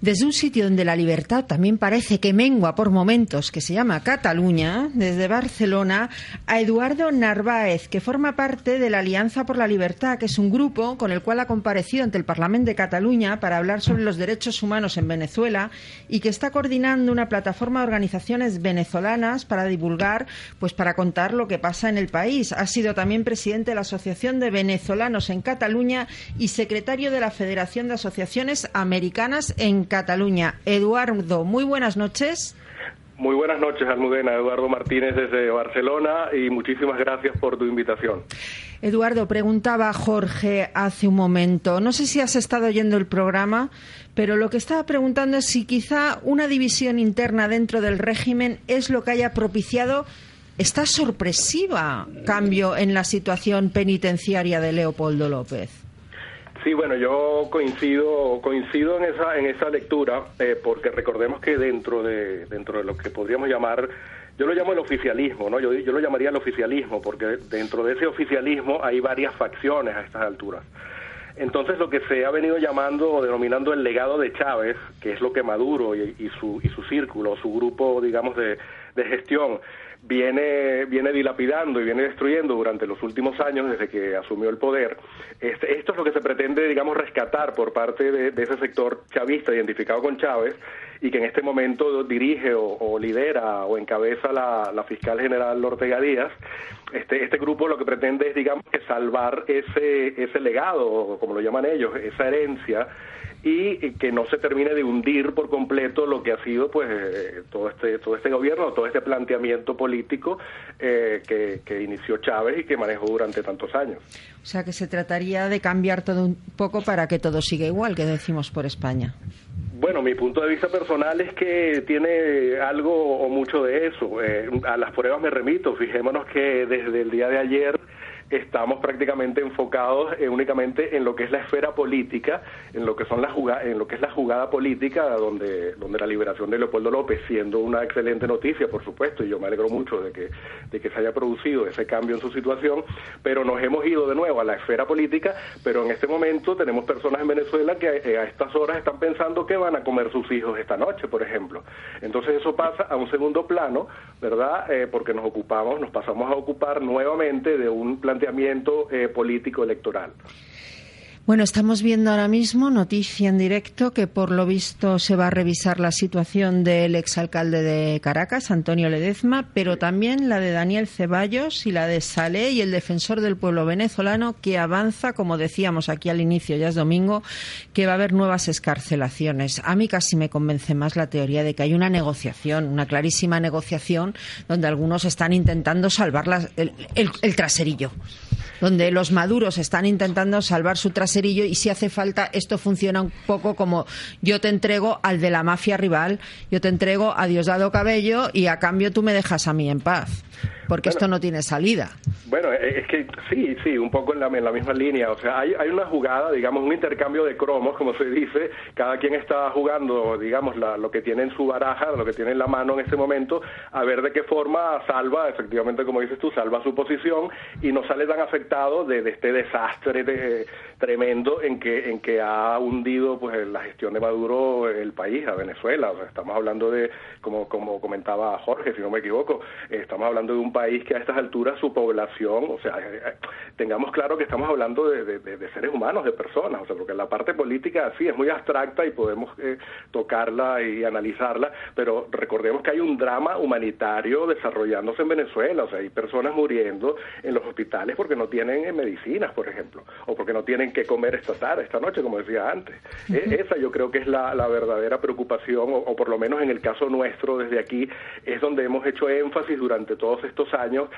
desde un sitio donde la libertad también parece que mengua por momentos, que se llama Cataluña, desde Barcelona, a Eduardo Narváez, que forma parte de la Alianza por la Libertad, que es un grupo con el cual ha comparecido ante el Parlamento de Cataluña para hablar sobre los derechos humanos en Venezuela y que está coordinando una plataforma de organizaciones venezolanas para divulgar, pues para contar lo que pasa en el país. Ha sido también presidente de la Asociación de Venezolanos en Cataluña y secretario de la Federación de Asociaciones Americanas en Cataluña. Eduardo, muy buenas noches. Muy buenas noches, Almudena. Eduardo Martínez desde Barcelona y muchísimas gracias por tu invitación. Eduardo, preguntaba Jorge hace un momento, no sé si has estado oyendo el programa, pero lo que estaba preguntando es si quizá una división interna dentro del régimen es lo que haya propiciado esta sorpresiva cambio en la situación penitenciaria de Leopoldo López. Sí, bueno, yo coincido coincido en esa en esa lectura eh, porque recordemos que dentro de dentro de lo que podríamos llamar yo lo llamo el oficialismo, ¿no? Yo, yo lo llamaría el oficialismo porque dentro de ese oficialismo hay varias facciones a estas alturas. Entonces lo que se ha venido llamando o denominando el legado de Chávez, que es lo que Maduro y, su, y su círculo, su grupo, digamos, de, de gestión viene, viene dilapidando y viene destruyendo durante los últimos años desde que asumió el poder, este, esto es lo que se pretende, digamos, rescatar por parte de, ese sector chavista identificado con Chávez y que en este momento dirige o, lidera o encabeza la, fiscal general Ortega Díaz. Este, este grupo lo que pretende es, digamos, que salvar ese, ese legado, como lo llaman ellos, esa herencia y que no se termine de hundir por completo lo que ha sido pues eh, todo este todo este gobierno todo este planteamiento político eh, que, que, inició Chávez y que manejó durante tantos años o sea que se trataría de cambiar todo un poco para que todo siga igual que decimos por España bueno, mi punto de vista personal es que tiene algo o mucho de eso. Eh, a las pruebas me remito. Fijémonos que desde el día de ayer estamos prácticamente enfocados eh, únicamente en lo que es la esfera política, en lo que son las en lo que es la jugada política, donde donde la liberación de Leopoldo López, siendo una excelente noticia, por supuesto, y yo me alegro mucho de que de que se haya producido ese cambio en su situación, pero nos hemos ido de nuevo a la esfera política, pero en este momento tenemos personas en Venezuela que eh, a, estas horas están pensando que van a comer sus hijos esta noche, por ejemplo. Entonces eso pasa a un segundo plano, ¿verdad? Eh, porque nos ocupamos, nos pasamos a ocupar nuevamente de un plan planteamiento eh, político electoral. Bueno, estamos viendo ahora mismo noticia en directo que por lo visto se va a revisar la situación del exalcalde de Caracas, Antonio Ledezma, pero también la de Daniel Ceballos y la de Salé y el defensor del pueblo venezolano que avanza, como decíamos aquí al inicio, ya es domingo, que va a haber nuevas escarcelaciones. A mí casi me convence más la teoría de que hay una negociación, una clarísima negociación, donde algunos están intentando salvar el traserillo donde los maduros están intentando salvar su traserillo y si hace falta esto funciona un poco como yo te entrego al de la mafia rival, yo te entrego a Diosdado Cabello y a cambio tú me dejas a mí en paz porque esto no tiene salida. Bueno, eh, es que sí, sí, un poco en la, en la misma línea. O sea, hay, hay, una jugada, digamos, un intercambio de cromos, como se dice. Cada quien está jugando, digamos, lo que tiene en su baraja, lo que tiene en la mano en ese momento, a ver de qué forma salva, efectivamente, como dices tú, salva su posición y no sale tan afectado de, este desastre de, tremendo en que, en que ha hundido pues la gestión de Maduro el país, a Venezuela. O sea, estamos hablando de, como, como comentaba Jorge, si no me equivoco, estamos hablando de un país que a estas alturas su población, o sea, eh, eh, tengamos claro que estamos hablando de, seres humanos, de personas, o sea, porque la parte política sí es muy abstracta y podemos eh, tocarla y analizarla, pero recordemos que hay un drama humanitario desarrollándose en Venezuela, o sea, hay personas muriendo en los hospitales porque no tienen medicinas, por ejemplo, o porque no tienen que comer esta tarde, esta noche, como decía antes. E, esa yo creo que es la, verdadera preocupación, o por lo menos en el caso nuestro desde aquí, es donde hemos hecho énfasis durante todos estos años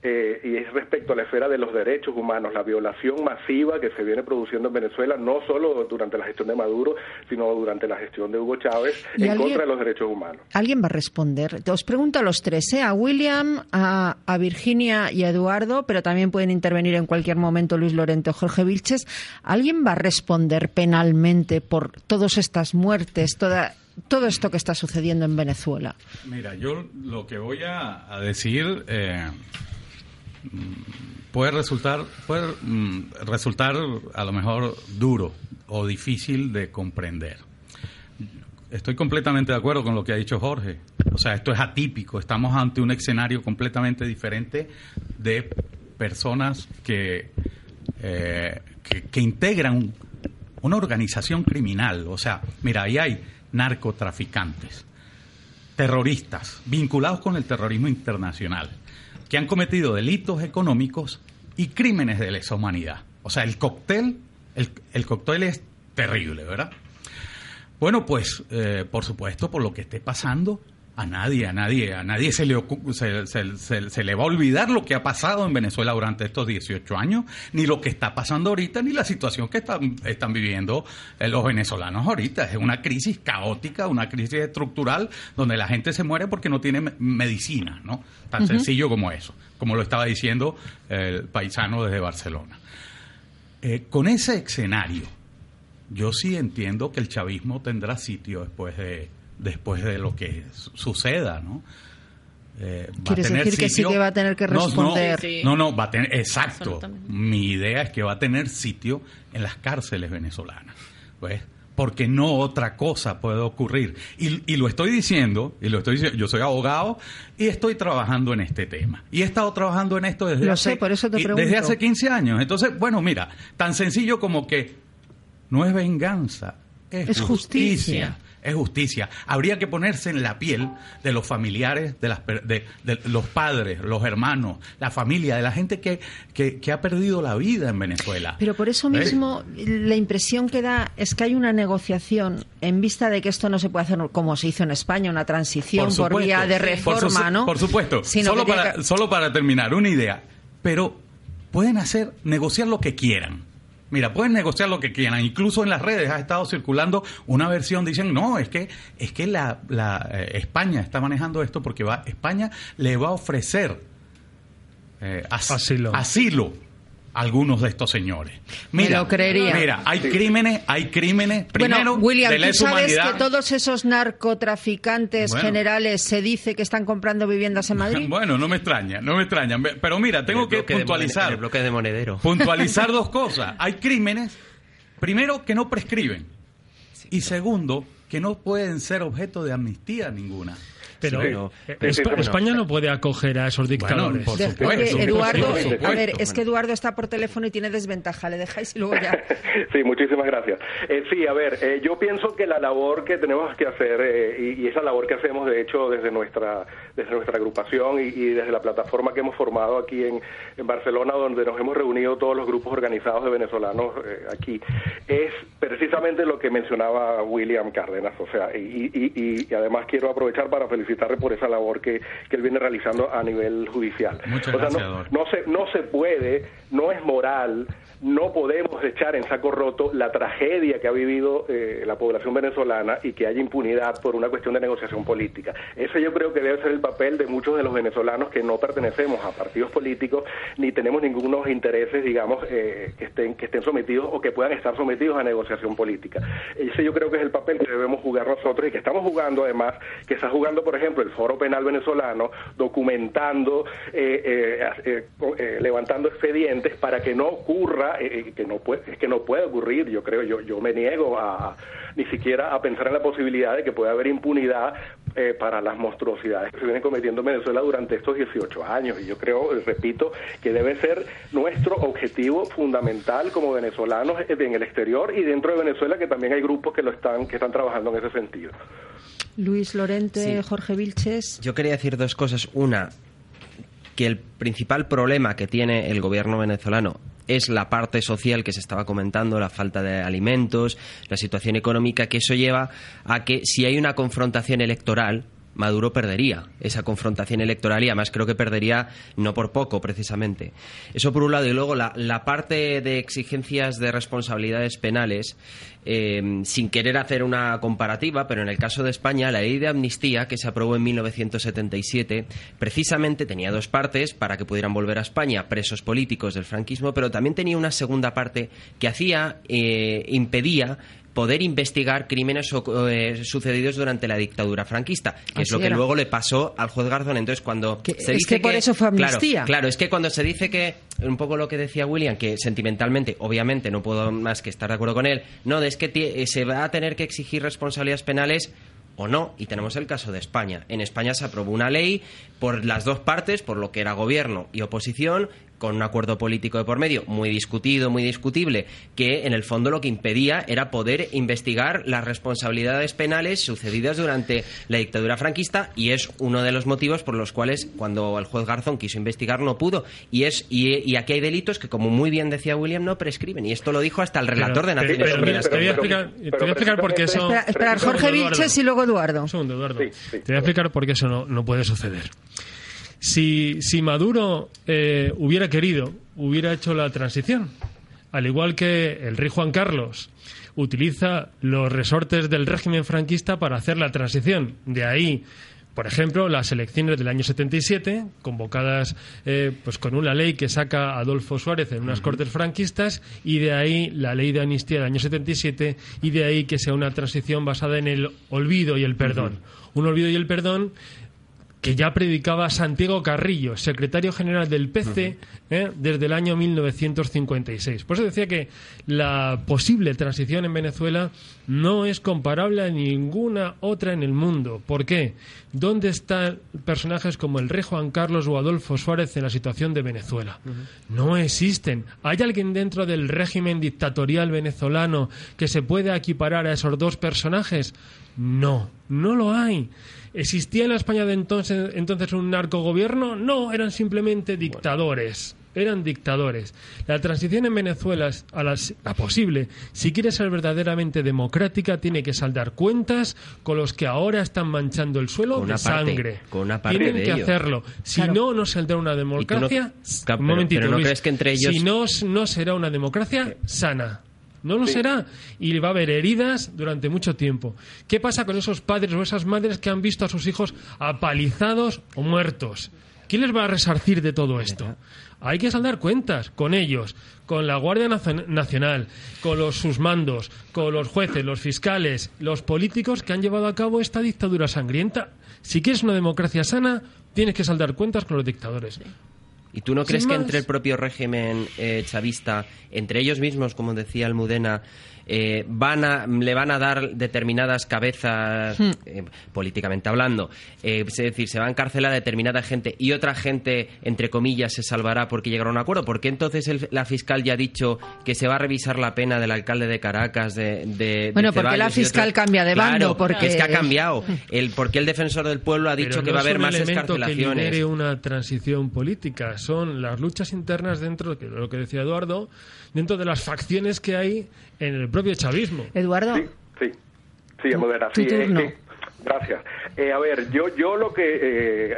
eh, y es respecto a la esfera de los derechos humanos, la violación masiva que se viene produciendo en Venezuela, no solo durante la gestión de Maduro, sino durante la gestión de Hugo Chávez, en contra de los derechos humanos. ¿Alguien va a responder? Te os pregunto a los tres, ¿eh? a William, a, Virginia y a Eduardo, pero también pueden intervenir en cualquier momento Luis Lorente o Jorge Vilches. ¿Alguien va a responder penalmente por todas estas muertes, toda todo esto que está sucediendo en Venezuela? Mira, yo lo que voy a, decir eh, puede resultar puede mm, resultar a lo mejor duro o difícil de comprender. Estoy completamente de acuerdo con lo que ha dicho Jorge. O sea, esto es atípico. Estamos ante un escenario completamente diferente de personas que, eh, que, integran una organización criminal. O sea, mira, ahí hay narcotraficantes, terroristas vinculados con el terrorismo internacional, que han cometido delitos económicos y crímenes de lesa humanidad. O sea, el cóctel, el, cóctel es terrible, ¿verdad? Bueno, pues, eh, por supuesto, por lo que esté pasando, a nadie, a nadie, a nadie se le, se, le va a olvidar lo que ha pasado en Venezuela durante estos 18 años, ni lo que está pasando ahorita, ni la situación que están, están viviendo eh, los venezolanos ahorita. Es una crisis caótica, una crisis estructural, donde la gente se muere porque no tiene medicina, ¿no? Tan sencillo como eso, como lo estaba diciendo el paisano desde Barcelona. Eh, con ese escenario, yo sí entiendo que el chavismo tendrá sitio después de después de lo que suceda, ¿no? Eh, ¿Quieres decir que sí que va a tener que responder? No, no, va a tener, exacto. Mi idea es que va a tener sitio en las cárceles venezolanas. Pues, porque no otra cosa puede ocurrir. Y, lo estoy diciendo, y lo estoy diciendo, yo soy abogado y estoy trabajando en este tema. Y he estado trabajando en esto desde, hace, por eso te desde hace 15 años. Entonces, bueno, mira, tan sencillo como que no es venganza, es, justicia es justicia. Habría que ponerse en la piel de los familiares, de, las, de, los padres, los hermanos, la familia, de la gente que, que, ha perdido la vida en Venezuela. Pero por eso mismo la impresión que da es que hay una negociación en vista de que esto no se puede hacer como se hizo en España, una transición por, vía de reforma, ¿no? Por supuesto. solo, para, solo para terminar, una idea. Pero pueden hacer, negociar lo que quieran Mira, pueden negociar lo que quieran. Incluso en las redes ha estado circulando una versión. Dicen, no, es que es que la, eh, España está manejando esto porque va, España le va a ofrecer eh, asilo algunos de estos señores. Mira, lo creería. Mira, hay crímenes, hay crímenes. Primero, bueno, William, ¿tú sabes que todos esos narcotraficantes generales se dice que están comprando viviendas en Madrid? bueno, no me extraña, no me extraña. Pero mira, tengo que puntualizar. el bloque de monedero. Puntualizar dos cosas. Hay crímenes, primero, que no prescriben. Y segundo, que no pueden ser objeto de amnistía ninguna. Pero, España no puede acoger a esos dictadores. por supuesto, Eduardo, a ver, es que Eduardo está por teléfono y tiene desventaja. Le dejáis y luego ya. sí, muchísimas gracias. Eh, sí, a ver, eh, yo pienso que la labor que tenemos que hacer eh, y, esa labor que hacemos, de hecho, desde nuestra desde nuestra agrupación y, desde la plataforma que hemos formado aquí en, en, Barcelona, donde nos hemos reunido todos los grupos organizados de venezolanos aquí, es precisamente lo que mencionaba William Cárdenas. O sea, y, y además quiero aprovechar para felicitar por esa labor que, él viene realizando a nivel judicial. Muchas gracias, no, se, no se puede, no es moral no podemos echar en saco roto la tragedia que ha vivido eh, la población venezolana y que haya impunidad por una cuestión de negociación política. Ese yo creo que debe ser el papel de muchos de los venezolanos que no pertenecemos a partidos políticos ni tenemos ningunos intereses, digamos, eh, que estén que estén sometidos o que puedan estar sometidos a negociación política. Ese yo creo que es el papel que debemos jugar nosotros y que estamos jugando además, que está jugando, por ejemplo, el Foro Penal venezolano, documentando, eh, levantando expedientes para que no ocurra eh, eh, que no puede, es que no puede ocurrir, yo creo, yo, yo me niego a ni siquiera a pensar en la posibilidad de que pueda haber impunidad eh, para las monstruosidades que se vienen cometiendo en Venezuela durante estos 18 años. Y yo creo, repito, que debe ser nuestro objetivo fundamental como venezolanos en el exterior y dentro de Venezuela, que también hay grupos que lo están, que están trabajando en ese sentido. Luis Lorente, Jorge Vilches. Yo quería decir dos cosas. Una, que el principal problema que tiene el gobierno venezolano es la parte social que se estaba comentando, la falta de alimentos, la situación económica, que eso lleva a que si hay una confrontación electoral, Maduro perdería esa confrontación electoral y además creo que perdería no por poco, precisamente. Eso por un lado. Y luego la, parte de exigencias de responsabilidades penales, eh, sin querer hacer una comparativa, pero en el caso de España, la ley de amnistía que se aprobó en 1977 precisamente tenía dos partes para que pudieran volver a España presos políticos del franquismo, pero también tenía una segunda parte que hacía, eh, impedía poder investigar crímenes eh, sucedidos durante la dictadura franquista, que es lo que luego le pasó al juez Garzón. Entonces, cuando se dice que por eso fue amnistía. Claro, es que cuando se dice que, un poco lo que decía William, que sentimentalmente, obviamente, no puedo más que estar de acuerdo con él, no, es que eh, se va a tener que exigir responsabilidades penales o no. Y tenemos el caso de España. En España se aprobó una ley por las dos partes, por lo que era gobierno y oposición, con un acuerdo político de por medio muy discutido, muy discutible, que en el fondo lo que impedía era poder investigar las responsabilidades penales sucedidas durante la dictadura franquista y es uno de los motivos por los cuales cuando el juez Garzón quiso investigar no pudo y es y, aquí hay delitos que como muy bien decía William no prescriben y esto lo dijo hasta el relator de Naciones Unidas. Te voy a explicar, por qué eso. Espera, Jorge Vilches y luego Eduardo. Un segundo, Eduardo. Te voy a explicar por qué eso no, no puede suceder. Si, si Maduro eh, hubiera querido, hubiera hecho la transición, al igual que el rey Juan Carlos utiliza los resortes del régimen franquista para hacer la transición. De ahí por ejemplo, las elecciones del año 77, convocadas eh, pues con una ley que saca Adolfo Suárez en unas cortes franquistas, y de ahí la ley de amnistía del año 77, y de ahí que sea una transición basada en el olvido y el perdón. Un olvido y el perdón que ya predicaba Santiago Carrillo, secretario general del PC, ¿eh? desde el año 1956. Por eso decía que la posible transición en Venezuela no es comparable a ninguna otra en el mundo. ¿Por qué? ¿Dónde están personajes como el rey Juan Carlos o Adolfo Suárez en la situación de Venezuela? No existen. ¿Hay alguien dentro del régimen dictatorial venezolano que se pueda equiparar a esos dos personajes? No, no lo hay. ¿Existía en la España de entonces, entonces un narcogobierno? No, eran simplemente dictadores. Eran dictadores. La transición en Venezuela es a, la posible. Si quiere ser verdaderamente democrática, tiene que saldar cuentas con los que ahora están manchando el suelo de sangre. Tienen que hacerlo. Si no, no saldrá una democracia. un momentito, no crees que entre ellos... Si no, no será una democracia sana. No lo será. Y va a haber heridas durante mucho tiempo. ¿Qué pasa con esos padres o esas madres que han visto a sus hijos apalizados o muertos? ¿Quién les va a resarcir de todo esto? Hay que saldar cuentas con ellos, con la Guardia Nacional, con los, sus mandos, con los jueces, los fiscales, los políticos que han llevado a cabo esta dictadura sangrienta. Si quieres una democracia sana, tienes que saldar cuentas con los dictadores. ¿Y tú no crees que entre el propio régimen eh, chavista, entre ellos mismos, como decía Almudena, eh, van a, le van a dar determinadas cabezas, hmm. eh, políticamente hablando, eh, es decir, se va a encarcelar a determinada gente y otra gente, entre comillas, se salvará porque llegará a un acuerdo. ¿Por qué entonces la fiscal ya ha dicho que se va a revisar la pena del alcalde de Caracas, de... bueno, porque la fiscal cambia de bando? porque... Es que ha cambiado. El, porque el defensor del pueblo ha dicho que va a haber más escarcelaciones. Que una transición política. Son las luchas internas dentro, de lo que decía Eduardo, dentro de las facciones que hay en el propio chavismo. Eduardo. Sí, sí, sí, sí gracias. Eh, a ver, yo, yo lo que eh,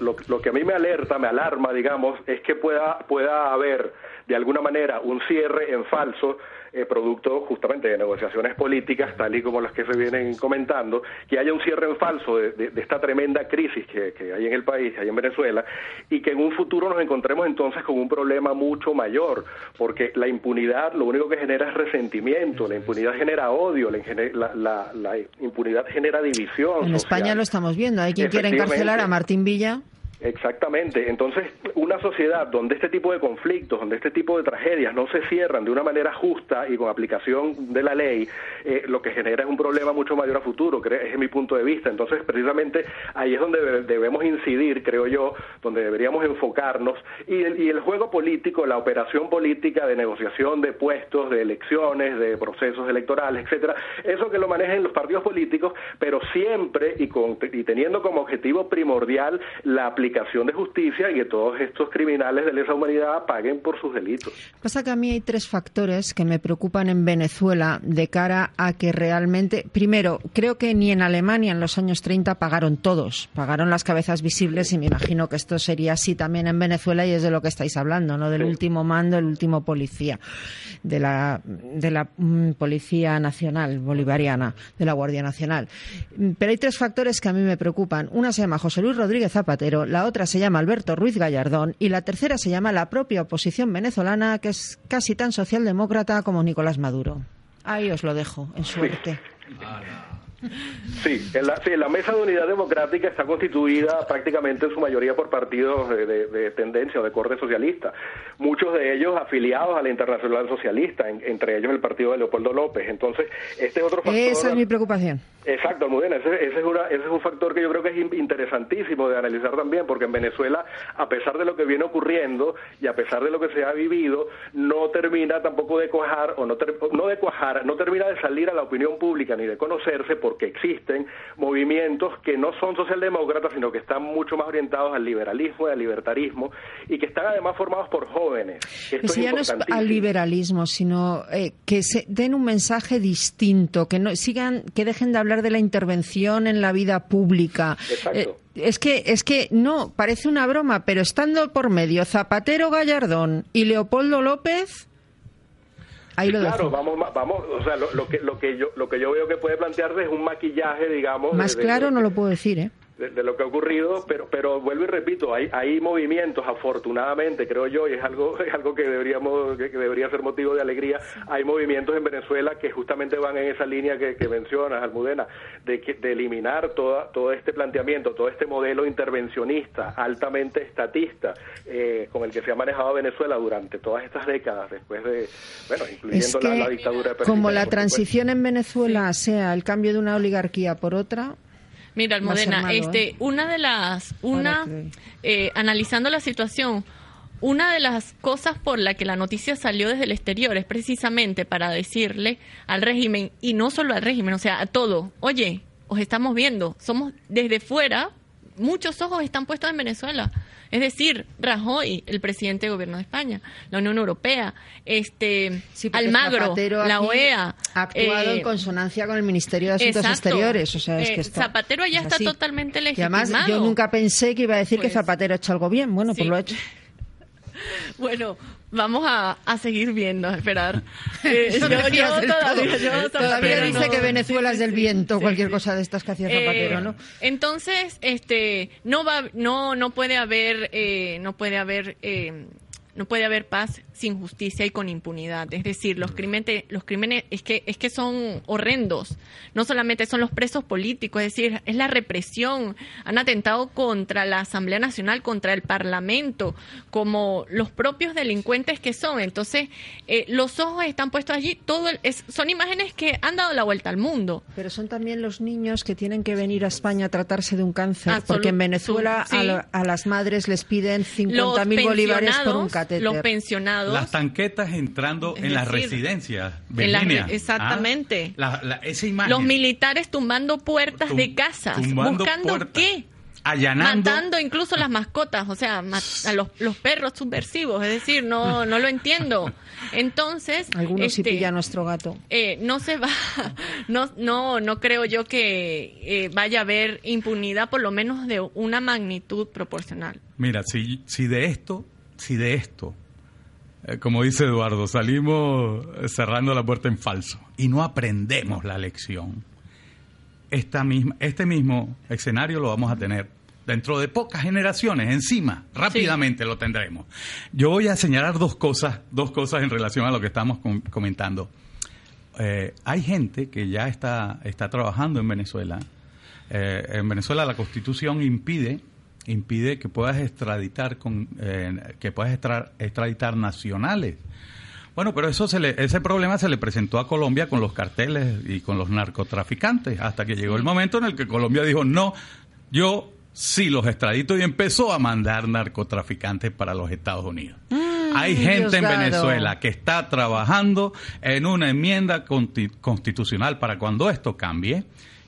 lo, lo, que a mí me alerta, me alarma, digamos, es que pueda pueda haber de alguna manera un cierre en falso eh, producto justamente de negociaciones políticas, tal y como las que se vienen comentando, que haya un cierre en falso de, esta tremenda crisis que, hay en el país, que hay en Venezuela, y que en un futuro nos encontremos entonces con un problema mucho mayor, porque la impunidad lo único que genera es resentimiento, la impunidad genera odio, la, la, impunidad genera división. En España lo estamos viendo, hay quien quiere encarcelar a Martín Villa. Exactamente. Entonces, una sociedad donde este tipo de conflictos, donde este tipo de tragedias no se cierran de una manera justa y con aplicación de la ley, eh, lo que genera es un problema mucho mayor a futuro, es mi punto de vista. Entonces, precisamente ahí es donde debemos incidir, creo yo, donde deberíamos enfocarnos. Y el, y el juego político, la operación política de negociación de puestos, de elecciones, de procesos electorales, etcétera, eso que lo manejen los partidos políticos, pero siempre y, con, y teniendo como objetivo primordial la aplicación de justicia y que todos estos criminales de lesa humanidad paguen por sus delitos. Pasa que a mí hay tres factores que me preocupan en Venezuela de cara a que realmente, primero, creo que ni en Alemania en los años 30 pagaron todos, pagaron las cabezas visibles y me imagino que esto sería así también en Venezuela y es de lo que estáis hablando, ¿no? Del último mando, el último policía de la, de la mm, Policía Nacional Bolivariana, de la Guardia Nacional. Pero hay tres factores que a mí me preocupan. Una se llama José Luis Rodríguez Zapatero, la otra se llama Alberto Ruiz Gallardón y la tercera se llama la propia oposición venezolana, que es casi tan socialdemócrata como Nicolás Maduro. Ahí os lo dejo, en suerte. Sí, en la, sí, la Mesa de Unidad Democrática está constituida prácticamente en su mayoría por partidos de, tendencia o de corte socialista, muchos de ellos afiliados a la Internacional Socialista, entre ellos el partido de Leopoldo López. Entonces, este es otro factor. Esa es mi preocupación. Exacto, Almudena, ese, ese, es ese es un factor que yo creo que es interesantísimo de analizar también, porque en Venezuela, a pesar de lo que viene ocurriendo y a pesar de lo que se ha vivido, no termina tampoco de cuajar, o no, no de cuajar, no termina de salir a la opinión pública ni de conocerse, porque existen movimientos que no son socialdemócratas, sino que están mucho más orientados al liberalismo y al libertarismo, y que están además formados por jóvenes. Esto si ya no es al liberalismo, sino eh, que se den un mensaje distinto, que no sigan, que dejen de hablar de la intervención en la vida pública. Eh, es que, es que no, parece una broma, pero estando por medio Zapatero Gallardón y Leopoldo López, Ahí lo claro, vamos, vamos, o sea, lo, que, lo, que yo, lo que yo veo que puede plantearse es un maquillaje, digamos. Más claro no lo puedo decir, ¿eh? De, lo que ha ocurrido, pero pero vuelvo y repito, hay hay movimientos, afortunadamente, creo yo, y es algo es algo que deberíamos que, debería ser motivo de alegría. Hay movimientos en Venezuela que justamente van en esa línea que, que mencionas, Almudena, de, de eliminar toda, todo este planteamiento, todo este modelo intervencionista, altamente estatista, eh, con el que se ha manejado Venezuela durante todas estas décadas, después de, bueno, incluyendo la, dictadura de Como la transición en Venezuela sea el cambio de una oligarquía por otra, Mira, Almudena, este, ¿eh? una de las, una, eh, analizando la situación, una de las cosas por la que la noticia salió desde el exterior es precisamente para decirle al régimen, y no solo al régimen, o sea, a todo, oye, os estamos viendo, somos desde fuera, muchos ojos están puestos en Venezuela. Es decir, Rajoy, el presidente del gobierno de España, la Unión Europea, este Almagro, la OEA. Ha actuado en eh, consonancia con el Ministerio de Asuntos Exteriores. O sea, es que eh, Zapatero ya está totalmente legitimado. Y además, yo nunca pensé que iba a decir que pues Zapatero ha hecho algo bien. Bueno, pues lo ha hecho. Bueno, vamos a, seguir viendo, a esperar. Eh, todavía, dice que Venezuela es del viento, cualquier cosa de estas que hacía Zapatero, ¿no? Entonces, este, no va, no, no puede haber, no puede haber no puede haber paz sin justicia y con impunidad. Es decir, los crímenes, los crímenes es que, es que son horrendos. No solamente son los presos políticos, es decir, es la represión. Han atentado contra la Asamblea Nacional, contra el Parlamento, como los propios delincuentes que son. Entonces, eh, los ojos están puestos allí. Todo son imágenes que han dado la vuelta al mundo. Pero son también los niños que tienen que venir a España a tratarse de un cáncer, porque en Venezuela a, las madres les piden 50.000 bolívares por un Los pensionados las tanquetas entrando en las residencias. exactamente. Ah, los militares tumbando puertas de casas. ¿Buscando qué? Allanando. Matando incluso las mascotas, o sea, a los, perros subversivos. Es decir, no, no lo entiendo. Entonces. Algunos este, pilla nuestro gato. Eh, no se va. No, no, no creo yo que eh, vaya a haber impunidad, por lo menos de una magnitud proporcional. Mira, si, si de esto, si de esto eh, como dice Eduardo, salimos cerrando la puerta en falso y no aprendemos la lección. Esta misma, este mismo escenario lo vamos a tener dentro de pocas generaciones, encima, rápidamente lo tendremos. Yo voy a señalar dos cosas, dos cosas en relación a lo que estamos comentando. Eh, hay gente que ya está, está trabajando en Venezuela. Eh, en Venezuela la constitución impide impide que puedas extraditar con eh, que puedas extraditar nacionales. Bueno, pero eso se le, ese problema se le presentó a Colombia con los carteles y con los narcotraficantes, hasta que llegó el momento en el que Colombia dijo, no, yo sí los extradito y empezó a mandar narcotraficantes para los Estados Unidos. Mm, Hay gente en Venezuela que está trabajando en una enmienda constitucional para cuando esto cambie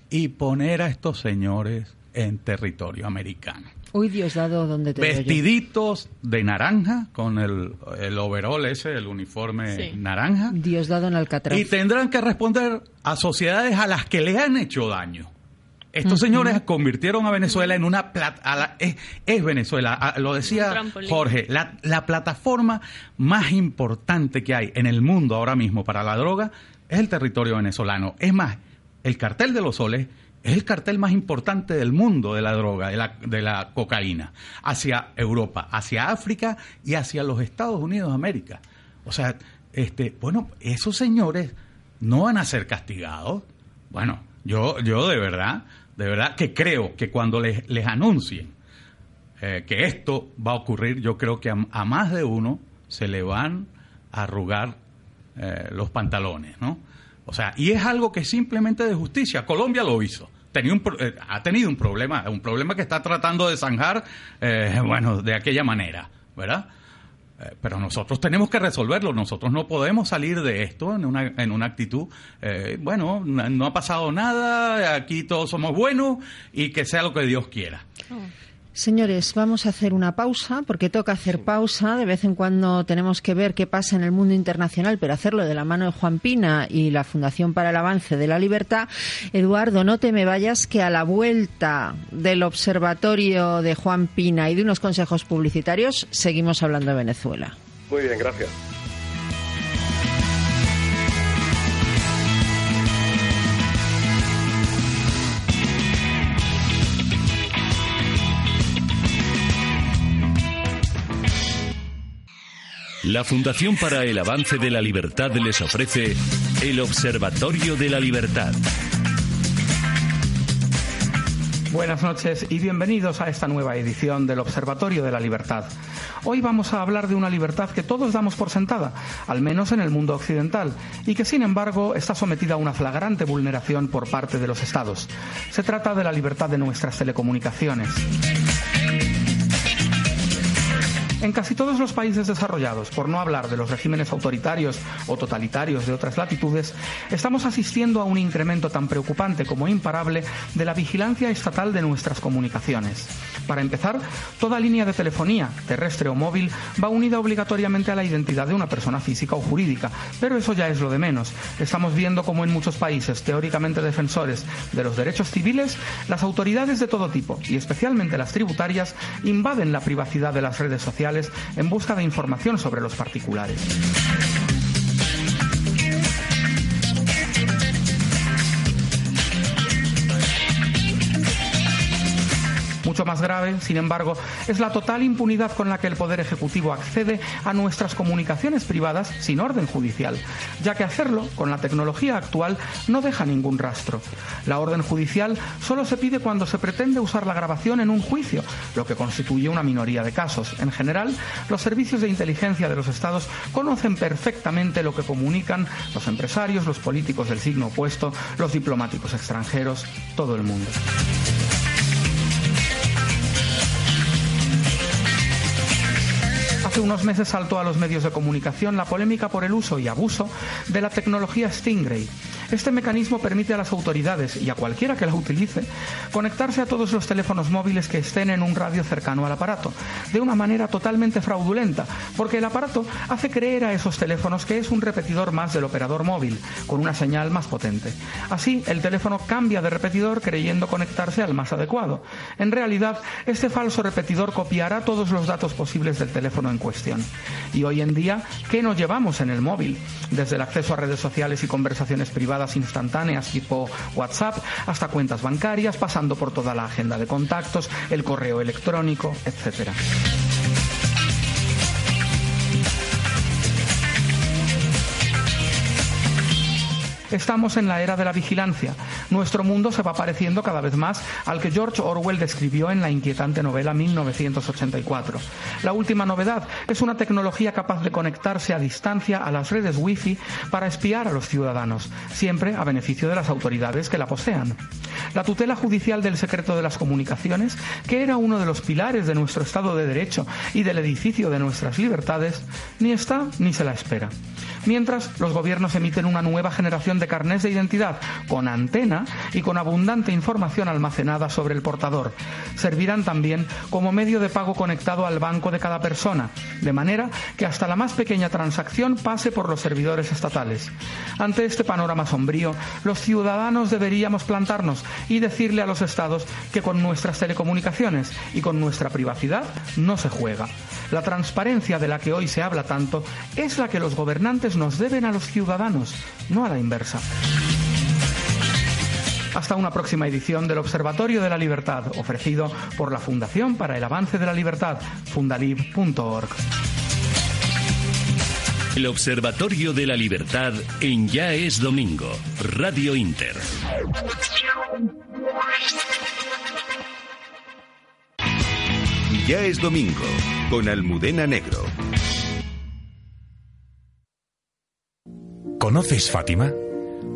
y poner a estos señores en territorio americano. Uy, Dios dado donde te Vestiditos de naranja, con el, el overall ese, el uniforme naranja. Dios dado en Alcatraz. Y tendrán que responder a sociedades a las que les han hecho daño. Estos señores convirtieron a Venezuela en una plata, es, Venezuela, lo decía Jorge, la, la plataforma más importante que hay en el mundo ahora mismo para la droga es el territorio venezolano. Es más, el cartel de los soles es el cartel más importante del mundo de la droga, de la, de la cocaína, hacia Europa, hacia África y hacia los Estados Unidos de América. O sea, este, bueno, esos señores no van a ser castigados. Bueno, yo, yo de verdad, de verdad que creo que cuando les, les anuncien eh, que esto va a ocurrir, yo creo que a, más de uno se le van a arrugar eh, los pantalones, ¿no? O sea, y es algo que simplemente de justicia. Colombia lo hizo. Tenía un, eh, ha tenido un problema, un problema que está tratando de zanjar, eh, bueno, de aquella manera, ¿verdad? Eh, pero nosotros tenemos que resolverlo, nosotros no podemos salir de esto en una, en una actitud, bueno, no, ha pasado nada, aquí todos somos buenos y que sea lo que Dios quiera. Oh. Señores, vamos a hacer una pausa porque toca hacer pausa. De vez en cuando tenemos que ver qué pasa en el mundo internacional, pero hacerlo de la mano de Juan Pina y la Fundación para el Avance de la Libertad. Eduardo, no te me vayas que a la vuelta del observatorio de Juan Pina y de unos consejos publicitarios seguimos hablando de Venezuela. Muy bien, gracias. La Fundación para el Avance de la Libertad les ofrece el Observatorio de la Libertad. Buenas noches y bienvenidos a esta nueva edición del Observatorio de la Libertad. Hoy vamos a hablar de una libertad que todos damos por sentada, al menos en el mundo occidental, y que sin embargo está sometida a una flagrante vulneración por parte de los Estados. Se trata de la libertad de nuestras telecomunicaciones. En casi todos los países desarrollados, por no hablar de los regímenes autoritarios o totalitarios de otras latitudes, estamos asistiendo a un incremento tan preocupante como imparable de la vigilancia estatal de nuestras comunicaciones. Para empezar, toda línea de telefonía, terrestre o móvil, va unida obligatoriamente a la identidad de una persona física o jurídica, pero eso ya es lo de menos. Estamos viendo como en muchos países teóricamente defensores de los derechos civiles, las autoridades de todo tipo, y especialmente las tributarias, invaden la privacidad de las redes sociales en busca de información sobre los particulares. Mucho más grave, sin embargo, es la total impunidad con la que el Poder Ejecutivo accede a nuestras comunicaciones privadas sin orden judicial, ya que hacerlo con la tecnología actual no deja ningún rastro. La orden judicial solo se pide cuando se pretende usar la grabación en un juicio, lo que constituye una minoría de casos. En general, los servicios de inteligencia de los estados conocen perfectamente lo que comunican los empresarios, los políticos del signo opuesto, los diplomáticos extranjeros, todo el mundo. Hace unos meses saltó a los medios de comunicación la polémica por el uso y abuso de la tecnología Stingray este mecanismo permite a las autoridades y a cualquiera que la utilice conectarse a todos los teléfonos móviles que estén en un radio cercano al aparato, de una manera totalmente fraudulenta, porque el aparato hace creer a esos teléfonos que es un repetidor más del operador móvil, con una señal más potente. Así, el teléfono cambia de repetidor creyendo conectarse al más adecuado. En realidad, este falso repetidor copiará todos los datos posibles del teléfono en cuestión. Y hoy en día, ¿qué nos llevamos en el móvil? Desde el acceso a redes sociales y conversaciones privadas, instantáneas tipo WhatsApp hasta cuentas bancarias, pasando por toda la agenda de contactos, el correo electrónico, etcétera. Estamos en la era de la vigilancia. Nuestro mundo se va pareciendo cada vez más al que George Orwell describió en la inquietante novela 1984. La última novedad es una tecnología capaz de conectarse a distancia a las redes Wi-Fi para espiar a los ciudadanos, siempre a beneficio de las autoridades que la posean. La tutela judicial del secreto de las comunicaciones, que era uno de los pilares de nuestro Estado de Derecho y del edificio de nuestras libertades, ni está ni se la espera. Mientras, los gobiernos emiten una nueva generación de carnés de identidad con antena y con abundante información almacenada sobre el portador. Servirán también como medio de pago conectado al banco de cada persona, de manera que hasta la más pequeña transacción pase por los servidores estatales. Ante este panorama sombrío, los ciudadanos deberíamos plantarnos y decirle a los estados que con nuestras telecomunicaciones y con nuestra privacidad no se juega. La transparencia de la que hoy se habla tanto es la que los gobernantes nos deben a los ciudadanos, no a la inversa. Hasta una próxima edición del Observatorio de la Libertad, ofrecido por la Fundación para el Avance de la Libertad, fundalib.org. El Observatorio de la Libertad en Ya es Domingo, Radio Inter. Ya es domingo, con Almudena Negro. ¿Conoces Fátima?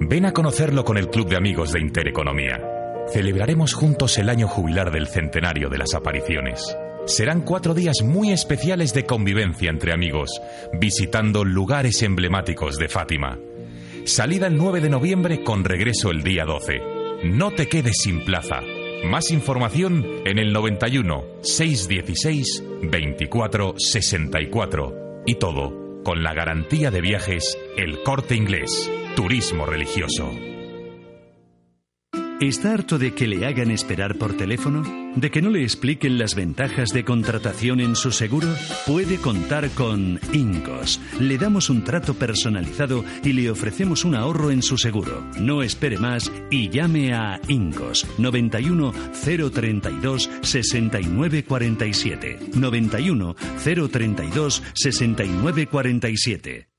Ven a conocerlo con el Club de Amigos de Intereconomía. Celebraremos juntos el año jubilar del centenario de las apariciones. Serán cuatro días muy especiales de convivencia entre amigos, visitando lugares emblemáticos de Fátima. Salida el 9 de noviembre con regreso el día 12. No te quedes sin plaza. Más información en el 91 616 24 64 y todo con la garantía de viajes El Corte Inglés, Turismo Religioso. ¿Está harto de que le hagan esperar por teléfono? ¿De que no le expliquen las ventajas de contratación en su seguro? Puede contar con Incos. Le damos un trato personalizado y le ofrecemos un ahorro en su seguro. No espere más y llame a Incos 91 032 6947. 91 032 6947.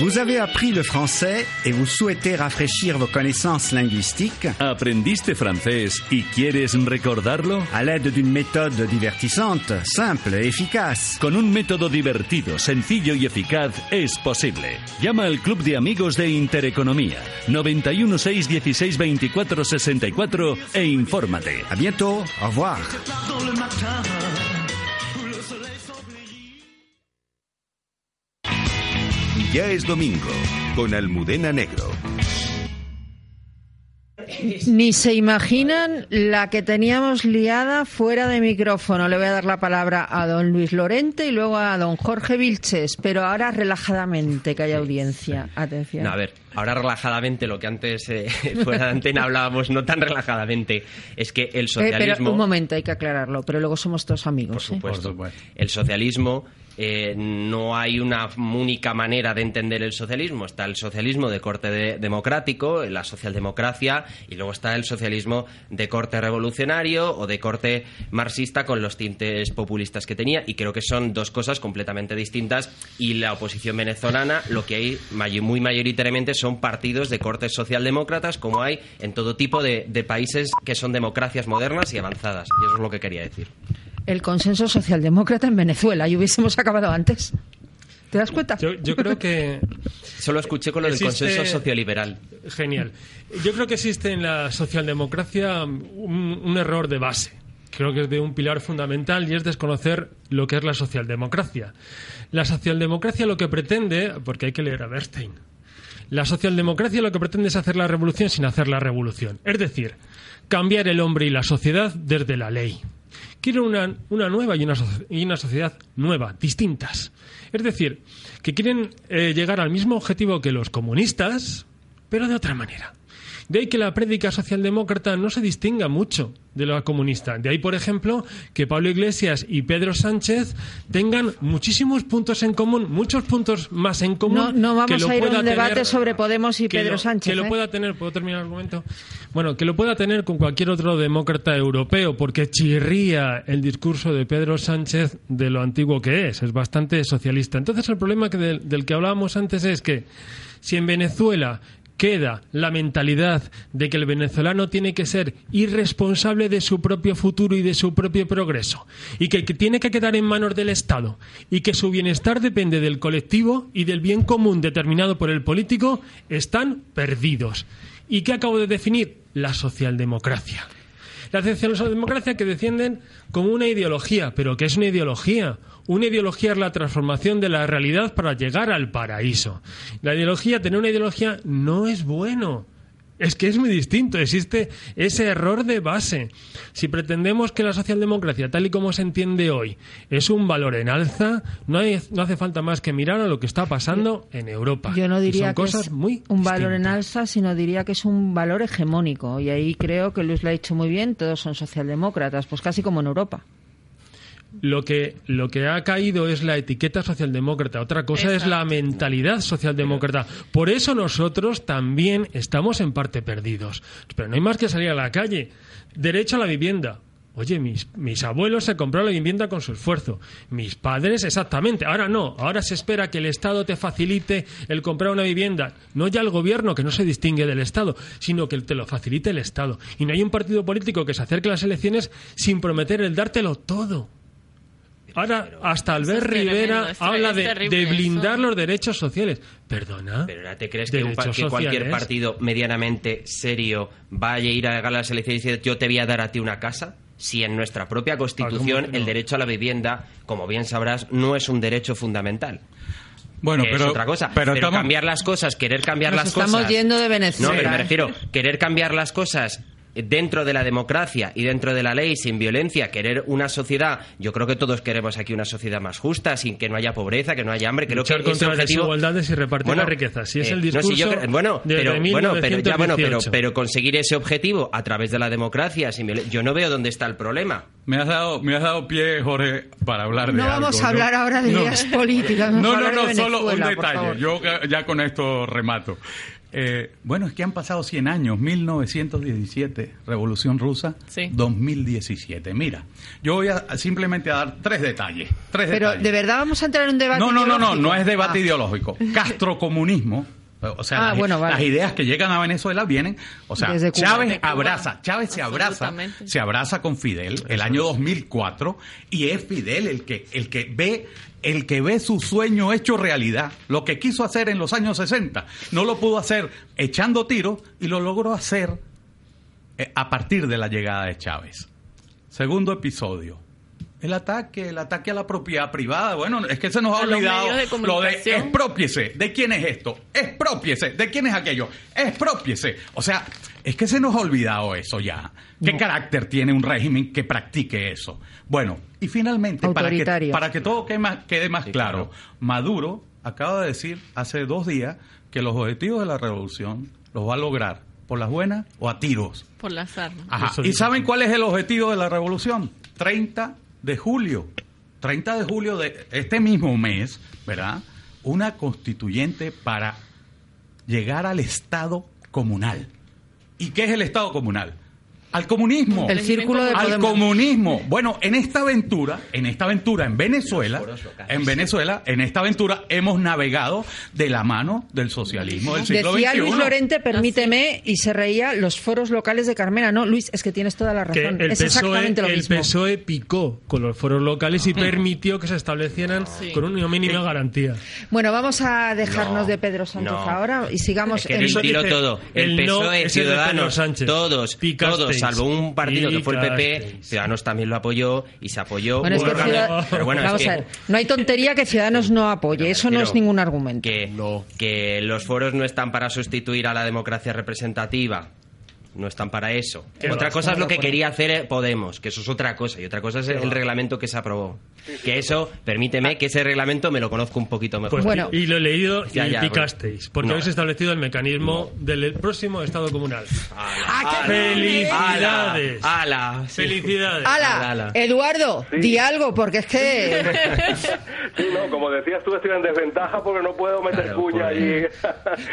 Vous avez appris le français et vous souhaitez rafraîchir vos connaissances linguistiques ¿Aprendiste francés y quieres recordarlo? à l'aide d'une méthode divertissante, simple et efficace. Con un método divertido, sencillo y eficaz es posible. Llama al Club de Amigos de Intereconomía 91 6 16 24 64 e infórmate. A bientôt, au revoir. Ya es domingo, con Almudena Negro. Ni se imaginan la que teníamos liada fuera de micrófono. Le voy a dar la palabra a don Luis Lorente y luego a don Jorge Vilches, pero ahora relajadamente, que hay audiencia. Atención. No, a ver, ahora relajadamente, lo que antes eh, fuera de antena hablábamos, no tan relajadamente, es que el Eh, socialismo... pero un momento, hay que aclararlo, pero luego somos todos amigos. Por ¿eh? supuesto. El socialismo, eh, no hay una única manera de entender el socialismo. Está el socialismo de corte de- democrático, la socialdemocracia, y luego está el socialismo de corte revolucionario o de corte marxista con los tintes populistas que tenía. Y creo que son dos cosas completamente distintas. Y la oposición venezolana, lo que hay muy mayoritariamente son partidos de corte socialdemócratas, como hay en todo tipo de países que son democracias modernas y avanzadas. Y eso es lo que quería decir. El consenso socialdemócrata en Venezuela y hubiésemos acabado antes. ¿Te das cuenta? Yo, yo creo que Solo escuché con lo del consenso socioliberal. Genial. Yo creo que existe en la socialdemocracia un, un error de base. Creo que es de un pilar fundamental y es desconocer lo que es la socialdemocracia. La socialdemocracia lo que pretende, porque hay que leer a Bernstein, la socialdemocracia lo que pretende es hacer la revolución sin hacer la revolución. Es decir, cambiar el hombre y la sociedad desde la ley. Quieren una, una nueva y una, y una sociedad nueva, distintas. Es decir, que quieren eh, llegar al mismo objetivo que los comunistas, pero de otra manera. De ahí que la prédica socialdemócrata no se distinga mucho de la comunista. De ahí, por ejemplo, que Pablo Iglesias y Pedro Sánchez tengan muchísimos puntos en común, muchos puntos más en común. No, no que vamos lo a ir a un debate tener- sobre Podemos y que Pedro lo- Sánchez. Que lo ¿eh? pueda tener, ¿puedo terminar el argumento? Bueno, que lo pueda tener con cualquier otro demócrata europeo, porque chirría el discurso de Pedro Sánchez de lo antiguo que es, es bastante socialista. Entonces, el problema que del, del que hablábamos antes es que si en Venezuela queda la mentalidad de que el venezolano tiene que ser irresponsable de su propio futuro y de su propio progreso, y que, tiene que quedar en manos del Estado, y que su bienestar depende del colectivo y del bien común determinado por el político, están perdidos. ¿Y qué acabo de definir? La socialdemocracia. La socialdemocracia que defienden como una ideología, pero que es una ideología. Una ideología es la transformación de la realidad para llegar al paraíso. La ideología, tener una ideología no es bueno. Es que es muy distinto, existe ese error de base. Si pretendemos que la socialdemocracia, tal y como se entiende hoy, es un valor en alza, no, hay- no hace falta más que mirar a lo que está pasando en Europa. Yo no diría son que cosas es muy un valor en alza, sino diría que es un valor hegemónico. Y ahí creo que Luis lo ha dicho muy bien, todos son socialdemócratas, pues casi como en Europa. Lo que, lo que ha caído es la etiqueta socialdemócrata, otra cosa es la mentalidad socialdemócrata. Por eso nosotros también estamos en parte perdidos. Pero no hay más que salir a la calle. Derecho a la vivienda. Oye, mis, mis abuelos se compraron la vivienda con su esfuerzo. Mis padres, exactamente. Ahora no. Ahora se espera que el Estado te facilite el comprar una vivienda. No ya el gobierno, que no se distingue del Estado, sino que te lo facilite el Estado. Y no hay un partido político que se acerque a las elecciones sin prometer el dártelo todo. Ahora, hasta Albert Rivera es- habla es de, de eso. blindar los derechos sociales. Perdona. Pero ¿no te crees que, un que cualquier partido medianamente serio vaya a ir a las elecciones y decir yo te voy a dar a ti una casa? Si en nuestra propia Constitución el derecho a la vivienda, como bien sabrás, no es un derecho fundamental. Bueno, es pero- otra cosa. pero Pero, estamos- cambiar las cosas, querer cambiar Nos las estamos cosas. yendo de Venezuela. No, pero me refiero, querer cambiar las cosas dentro de la democracia y dentro de la ley, sin violencia, querer una sociedad, yo creo que todos queremos aquí una sociedad más justa, sin que no haya pobreza, que no haya hambre, creo Luchar que contra ese las objetivo... desigualdades y repartir la riqueza. Si es eh, el no, discurso si yo creo- bueno, pero, bueno, pero ya, bueno, pero, 1918. pero conseguir ese objetivo a través de la democracia, sin violen- yo no veo dónde está el problema. Me has dado, me has dado pie, Jorge, para hablar de No algo, vamos a ¿no? hablar ahora de No. ideas políticas. No, no, de no, solo un detalle. Yo ya con esto remato. Eh, bueno, es que han pasado 100 años, 1917, Revolución Rusa, Sí. 2017. Mira, yo voy a simplemente a dar tres detalles. Tres Pero detalles. de verdad vamos a entrar en un debate. No, no, no, no, ideológico? no es debate Ah. ideológico. Castrocomunismo. O sea, Ah, las, bueno, vale. las ideas que llegan a Venezuela vienen, o sea, Desde. Chávez abraza, Chávez se abraza, se abraza con Fidel el año 2004 y es Fidel el que el que ve el que ve su sueño hecho realidad. Lo que quiso hacer en los años 60 no lo pudo hacer echando tiros y lo logró hacer eh, a partir de la llegada de Chávez. Segundo episodio. El ataque, el ataque a la propiedad privada. Bueno, es que se nos ha olvidado de lo de expropiese. ¿De quién es esto? Expropiese. ¿De quién es aquello? Expropiese. O sea, es que se nos ha olvidado eso ya. ¿Qué carácter tiene un régimen que practique eso? Bueno, y finalmente, para que, para que todo quede más, quede más claro, Maduro acaba de decir hace dos días que los objetivos de la revolución los va a lograr por las buenas o a tiros. Por las armas. Ajá. ¿Y saben cuál es el objetivo de la revolución? 30 de julio. 30 de julio de este mismo mes, ¿verdad? Una constituyente para llegar al Estado comunal. ¿Y qué es el Estado comunal? Al comunismo. El círculo de Al comunismo. Bueno, en esta aventura, en esta aventura en Venezuela, en Venezuela, en esta aventura hemos navegado de la mano del socialismo del siglo Decía XXI. Luis Lorente, permíteme, y se reía los foros locales de Carmena. No, Luis, es que tienes toda la que razón. el es PSOE, exactamente lo el mismo. PSOE picó con los foros locales y permitió que se establecieran con una mínima garantía. Bueno, vamos a dejarnos No, de Pedro Sánchez no. ahora y sigamos Que en... todo. El, el no PSOE, es el de Pedro Ciudadanos, Sánchez. todos, Picasteis. todos, salvo un partido que fue el PP. Ciudadanos también lo apoyó y se apoyó. Bueno, es que Bueno, Ciudad- pero bueno, es vamos que- a ver, no hay tontería que Ciudadanos no apoye, eso no es ningún argumento. que, que los foros no están para sustituir a la democracia representativa. No están para eso. Otra cosa es lo que quería hacer Podemos, que eso es otra cosa. Y otra cosa es el, reglamento que se aprobó. Que eso, permíteme que ese reglamento me lo conozco un poquito mejor. Pues, y lo he leído y ya, picasteis, porque no. habéis establecido el mecanismo del próximo Estado comunal. ¡Ala! ¡Felicidades! ¡Ala! ¡Felicidades! ¡Hala! Eduardo, di algo, porque es que... Sí, no, como decías tú, estoy en desventaja porque no puedo meter cuña allí.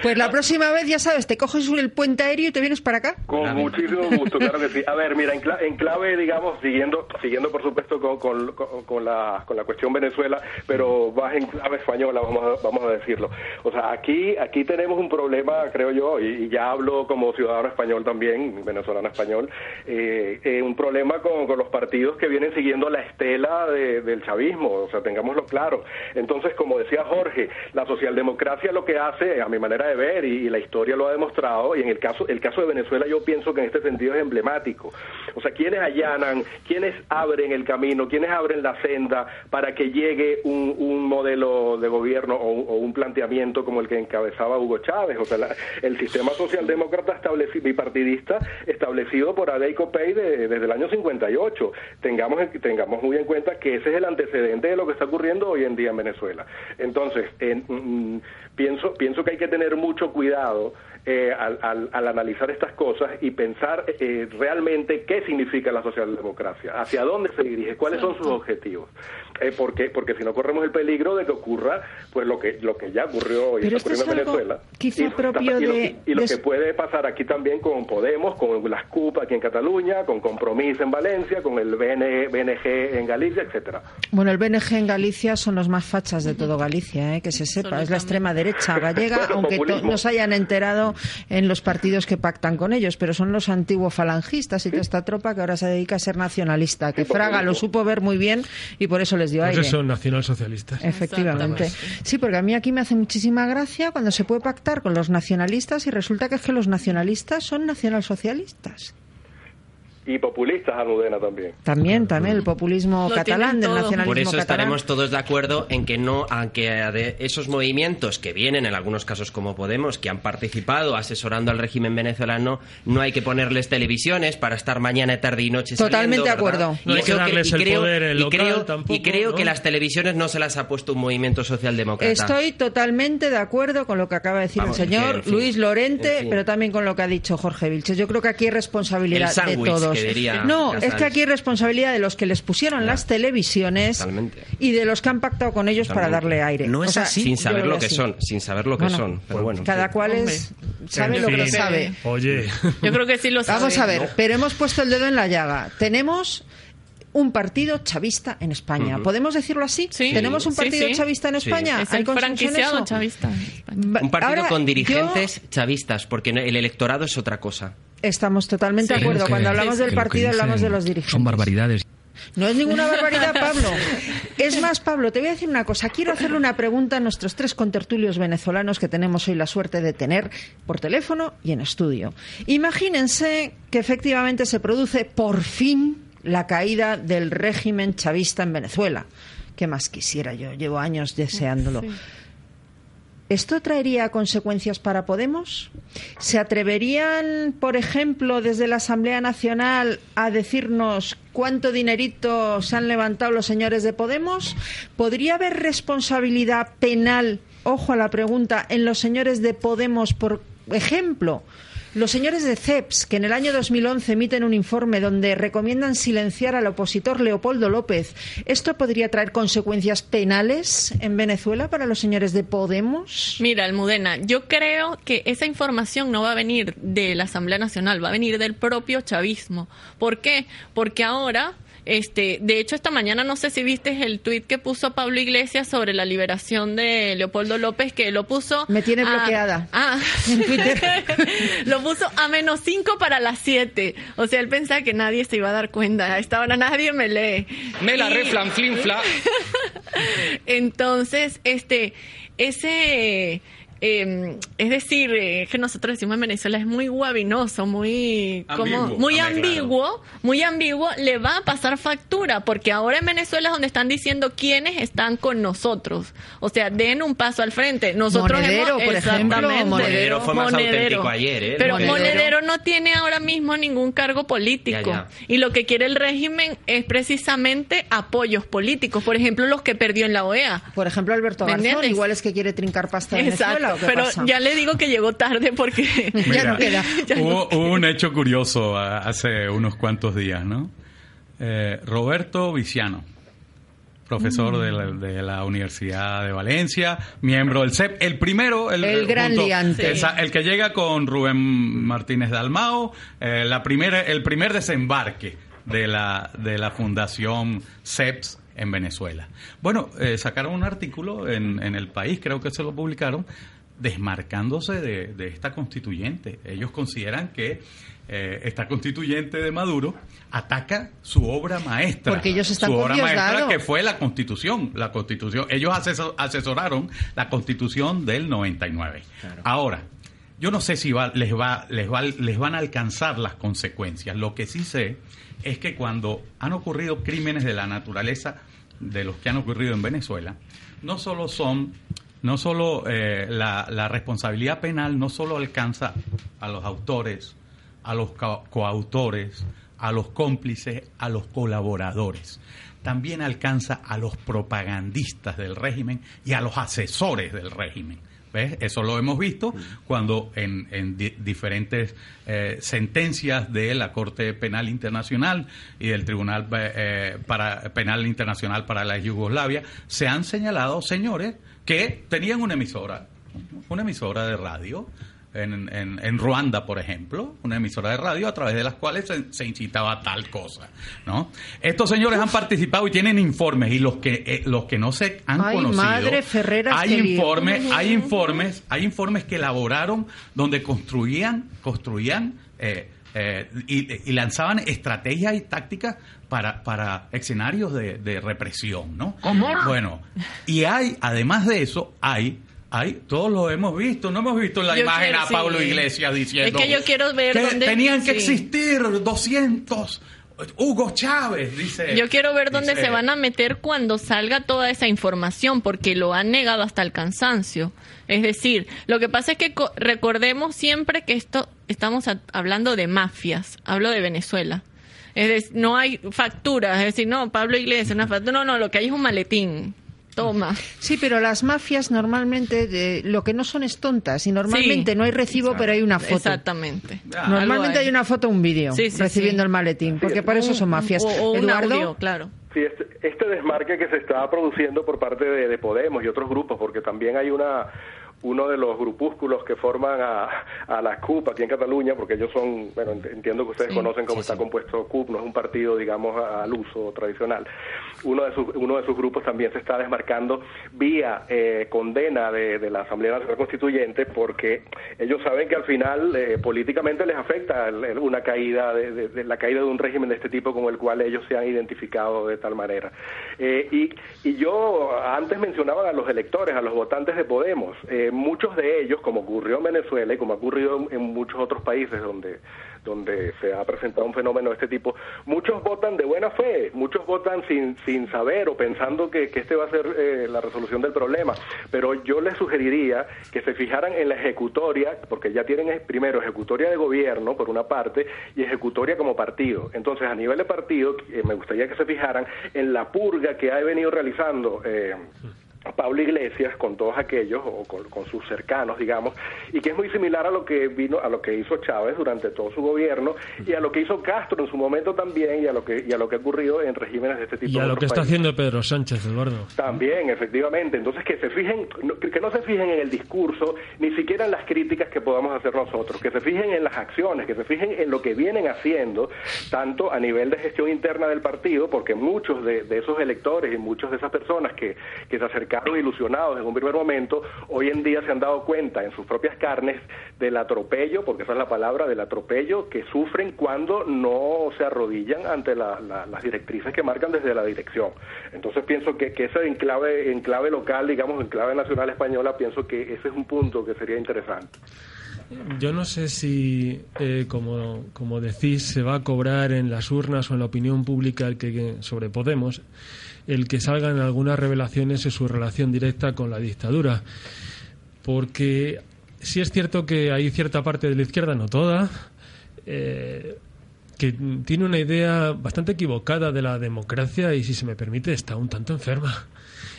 Pues la próxima vez, ya sabes, te coges el puente aéreo y te vienes para acá. Con muchísimo gusto, claro que sí. A ver, mira, en, cla- en clave, digamos, siguiendo, siguiendo por supuesto con, con, con- con la, con la cuestión Venezuela, pero más en clave española, vamos a, vamos a decirlo. O sea, aquí, aquí tenemos un problema, creo yo, y, y ya hablo como ciudadano español también, venezolano español, eh, eh, un problema con, con los partidos que vienen siguiendo la estela de- del chavismo, o sea, tengámoslo claro. Entonces, como decía Jorge, la socialdemocracia lo que hace, a mi manera de ver, y, y la historia lo ha demostrado, y en el caso, el caso de Venezuela yo pienso que en este sentido es emblemático. O sea, quienes allanan, quienes abren el camino, quienes abren la senda para que llegue un, un modelo de gobierno o un, planteamiento como el que encabezaba Hugo Chávez. O sea, la- el sistema socialdemócrata establecido, bipartidista establecido por Adey Copey de- desde el año 58. Tengamos, en- tengamos muy en cuenta que ese es el antecedente de lo que está ocurriendo hoy en día en Venezuela. Entonces, en- mm, pienso, pienso que hay que tener mucho cuidado eh, al, al- al analizar estas cosas y pensar eh, realmente qué significa la socialdemocracia, hacia dónde se dirige, cuáles son sus objetivos. Eh, porque, porque si no corremos el peligro de que ocurra pues lo que lo que ya ocurrió y está es en Venezuela. quizá y lo que está- propio y lo, de- y lo de- que puede pasar aquí también con Podemos, con las CUP aquí en Cataluña, con Compromís en Valencia, con el BN BNG en Galicia, etcétera. Bueno, el BNG en Galicia son los más fachas de todo Galicia, ¿eh? que se sepa. Es la extrema derecha gallega, aunque to- populismo. no se hayan enterado en los partidos que pactan con ellos, pero son los antiguos falangistas y toda esta tropa que ahora se dedica a ser nacionalista, que Fraga lo supo ver muy bien y por eso les dio aire. eso, nacionalsocialistas. Efectivamente. Sí, porque a mí aquí me hace muchísima gracia cuando se puede pactar con los nacionalistas y resulta que es que los nacionalistas son nacionalsocialistas. Y populistas, Almudena, también. También, también, el populismo catalán, del nacionalismo Por eso catalán. estaremos todos de acuerdo en que no, aunque de esos movimientos que vienen, en algunos casos como Podemos, que han participado asesorando al régimen venezolano, no hay que ponerles televisiones para estar mañana, tarde y noche Totalmente saliendo, de acuerdo. No hay que darles y el creo- poder, el y creo, tampoco, y creo ¿no? que las televisiones no se las ha puesto un movimiento socialdemócrata. Estoy totalmente de acuerdo con lo que acaba de decir Vamos, el señor en fin, Luis Lorente, en fin. pero también con lo que ha dicho Jorge Vilches. Yo creo que aquí hay responsabilidad El de todos. Que diría no, Casals. es que aquí hay responsabilidad de los que les pusieron las televisiones Totalmente. y de los que han pactado con ellos para darle aire. No O es sea, así. Sin saber lo que así. son, sin saber lo que Bueno, son. Pero bueno. Cada cual es, sabe En lo que sabe. Oye. Yo creo que sí lo sabe. Vamos a ver, pero hemos puesto el dedo en la llaga. Tenemos un partido chavista en España. ¿Podemos decirlo así? Sí. ¿Tenemos un partido sí. chavista en Sí. España? Es ¿Hay el en chavista. Un partido ahora, con yo- dirigentes chavistas, porque el electorado es otra cosa. Estamos totalmente de acuerdo. Que- Cuando hablamos del partido hablamos de los dirigentes. Son barbaridades. No es ninguna barbaridad, Pablo. Es más, Pablo, te voy a decir una cosa. Quiero hacerle una pregunta a nuestros tres contertulios venezolanos que tenemos hoy la suerte de tener por teléfono y en estudio. Imagínense que efectivamente se produce por fin la caída del régimen chavista en Venezuela. ¿Qué más quisiera yo? Llevo años deseándolo. ¿Esto traería consecuencias para Podemos? ¿Se atreverían, por ejemplo, desde la Asamblea Nacional a decirnos cuánto dinerito se han levantado los señores de Podemos? ¿Podría haber responsabilidad penal, ojo a la pregunta, en los señores de Podemos, por ejemplo? Los señores de CEPS, que en el año 2011 emiten un informe donde recomiendan silenciar al opositor Leopoldo López, ¿esto podría traer consecuencias penales en Venezuela para los señores de Podemos? Mira, Almudena, yo creo que esa información no va a venir de la Asamblea Nacional, va a venir del propio chavismo. ¿Por qué? Porque ahora, este, de hecho, esta mañana no sé si viste el tuit que puso Pablo Iglesias sobre la liberación de Leopoldo López, que lo puso. Me tiene a- bloqueada. Ah, en Twitter. lo puso a menos 5 para las 7. O sea, él pensaba que nadie se iba a dar cuenta. A esta hora nadie me lee. Me la Y- reflanflinfla. Entonces, este, ese, eh, es decir, eh, que nosotros decimos en Venezuela es muy guabinoso, muy, como, Ambiguo. muy Hombre, claro. ambiguo, muy ambiguo, le va a pasar factura, porque ahora en Venezuela es donde están diciendo quiénes están con nosotros. O sea, den un paso al frente. Nosotros Monedero, hemos, por ejemplo, Exactamente. Monedero fue más auténtico ayer, ¿eh? Pero Monedero. Monedero. no tiene ahora mismo ningún cargo político. Ya, ya. Y lo que quiere el régimen es precisamente apoyos políticos. Por ejemplo, los que perdió en la OEA. Por ejemplo, Alberto ¿Me Garzón, igual es que quiere trincar pasta en Exacto, Venezuela. ¿O qué pero pasa? ya le digo que llegó tarde porque ya no queda. Hubo, hubo un hecho curioso a- hace unos cuantos días, ¿no? Eh, Roberto Viciano, profesor Mm. de, la, de la Universidad de Valencia, miembro del CEP, el primero, el, El gran liante. esa- el que llega con Rubén Martínez Dalmao, eh, la primera, el primer desembarque de la, de la Fundación CEPS en Venezuela. Bueno, eh, sacaron un artículo en, en el país, creo que se lo publicaron, desmarcándose de, de esta constituyente. Ellos consideran que eh, esta constituyente de Maduro ataca su obra maestra. Porque ellos están su obra maestra que fue la constitución. La constitución. Ellos asesor- asesoraron la constitución del 99. Ahora, yo no sé si va, les, va, les, va, les van a alcanzar las consecuencias. Lo que sí sé es que cuando han ocurrido crímenes de la naturaleza de los que han ocurrido en Venezuela, no solo son, no solo eh, la, la responsabilidad penal no solo alcanza a los autores, a los co- coautores, a los cómplices, a los colaboradores. También alcanza a los propagandistas del régimen y a los asesores del régimen. ¿Ves? Eso lo hemos visto cuando en, en di- diferentes eh, sentencias de la Corte Penal Internacional y del Tribunal eh, para, Penal Internacional para la Yugoslavia se han señalado señores que tenían una emisora, una emisora de radio en, en- en Ruanda, por ejemplo, una emisora de radio a través de las cuales se, se incitaba tal cosa, ¿no? Estos señores han participado y tienen informes y los que eh, los que no se han Ay, conocido, madre Ferreras, hay lío. informes, hay informes, hay informes que elaboraron donde construían, construían eh, eh, y, y lanzaban estrategias y tácticas para, para escenarios de, de represión, ¿no? ¿Cómo? Bueno, y hay, además de eso, hay Ay, todos lo hemos visto, no hemos visto la imagen a Pablo Iglesias diciendo es que yo quiero ver que dónde tenían que existir 200 Hugo Chávez, dice. Yo quiero ver dónde se van a meter cuando salga toda esa información, porque lo han negado hasta el cansancio. Es decir, lo que pasa es que recordemos siempre que esto estamos hablando de mafias, hablo de Venezuela. Es decir, no hay facturas, es decir, no, Pablo Iglesias, una factura, no, no, lo que hay es un maletín Toma. Sí, pero las mafias normalmente lo que no son es tontas y normalmente no hay recibo, pero hay una foto. Exactamente. Normalmente hay. una foto o un vídeo recibiendo el maletín, porque por eso son mafias. O, un audio, claro. Sí, este, este, desmarque que se está produciendo por parte de Podemos y otros grupos, porque también hay una uno de los grupúsculos que forman a, a, la CUP aquí en Cataluña, porque ellos son, bueno, entiendo que ustedes conocen cómo está compuesto CUP, no es un partido, digamos, al uso tradicional. Uno de sus, uno de sus grupos también se está desmarcando vía eh, condena de, de, la Asamblea Nacional Constituyente, porque ellos saben que al final eh, políticamente les afecta una caída, de, de, la caída de un régimen de este tipo con el cual ellos se han identificado de tal manera. Eh, y, y yo antes mencionaba a los electores, a los votantes de Podemos. Eh, muchos de ellos, como ocurrió en Venezuela y como ha ocurrido en muchos otros países donde, donde se ha presentado un fenómeno de este tipo, muchos votan de buena fe, muchos votan sin, sin saber o pensando que, que este va a ser eh, la resolución del problema. Pero yo les sugeriría que se fijaran en la ejecutoria, porque ya tienen eh, primero ejecutoria de gobierno, por una parte, y ejecutoria como partido. Entonces, a nivel de partido, eh, me gustaría que se fijaran en la purga que ha venido realizando. Eh, Pablo Iglesias con todos aquellos o con, sus cercanos, digamos, y que es muy similar a lo que vino a lo que hizo Chávez durante todo su gobierno y a lo que hizo Castro en su momento también y a lo que y a lo que ha ocurrido en regímenes de este tipo. Y a lo que está haciendo Pedro Sánchez, Eduardo. También, efectivamente. Entonces que se fijen, que no se fijen en el discurso, ni siquiera en las críticas que podamos hacer nosotros, que se fijen en las acciones, que se fijen en lo que vienen haciendo, tanto a nivel de gestión interna del partido, porque muchos de, de esos electores y muchas de esas personas que, que se acercan ilusionados en un primer momento, hoy en día se han dado cuenta en sus propias carnes del atropello, porque esa es la palabra, del atropello que sufren cuando no se arrodillan ante las directrices que marcan desde la dirección. Entonces pienso que, que eso en clave, en clave local, digamos, en clave nacional española, pienso que ese es un punto que sería interesante. Yo no sé si, eh, como, como decís, se va a cobrar en las urnas o en la opinión pública el que, sobre Podemos el que salgan algunas revelaciones en su relación directa con la dictadura. Porque sí es cierto que hay cierta parte de la izquierda, no toda, eh, que tiene una idea bastante equivocada de la democracia y, si se me permite, está un tanto enferma.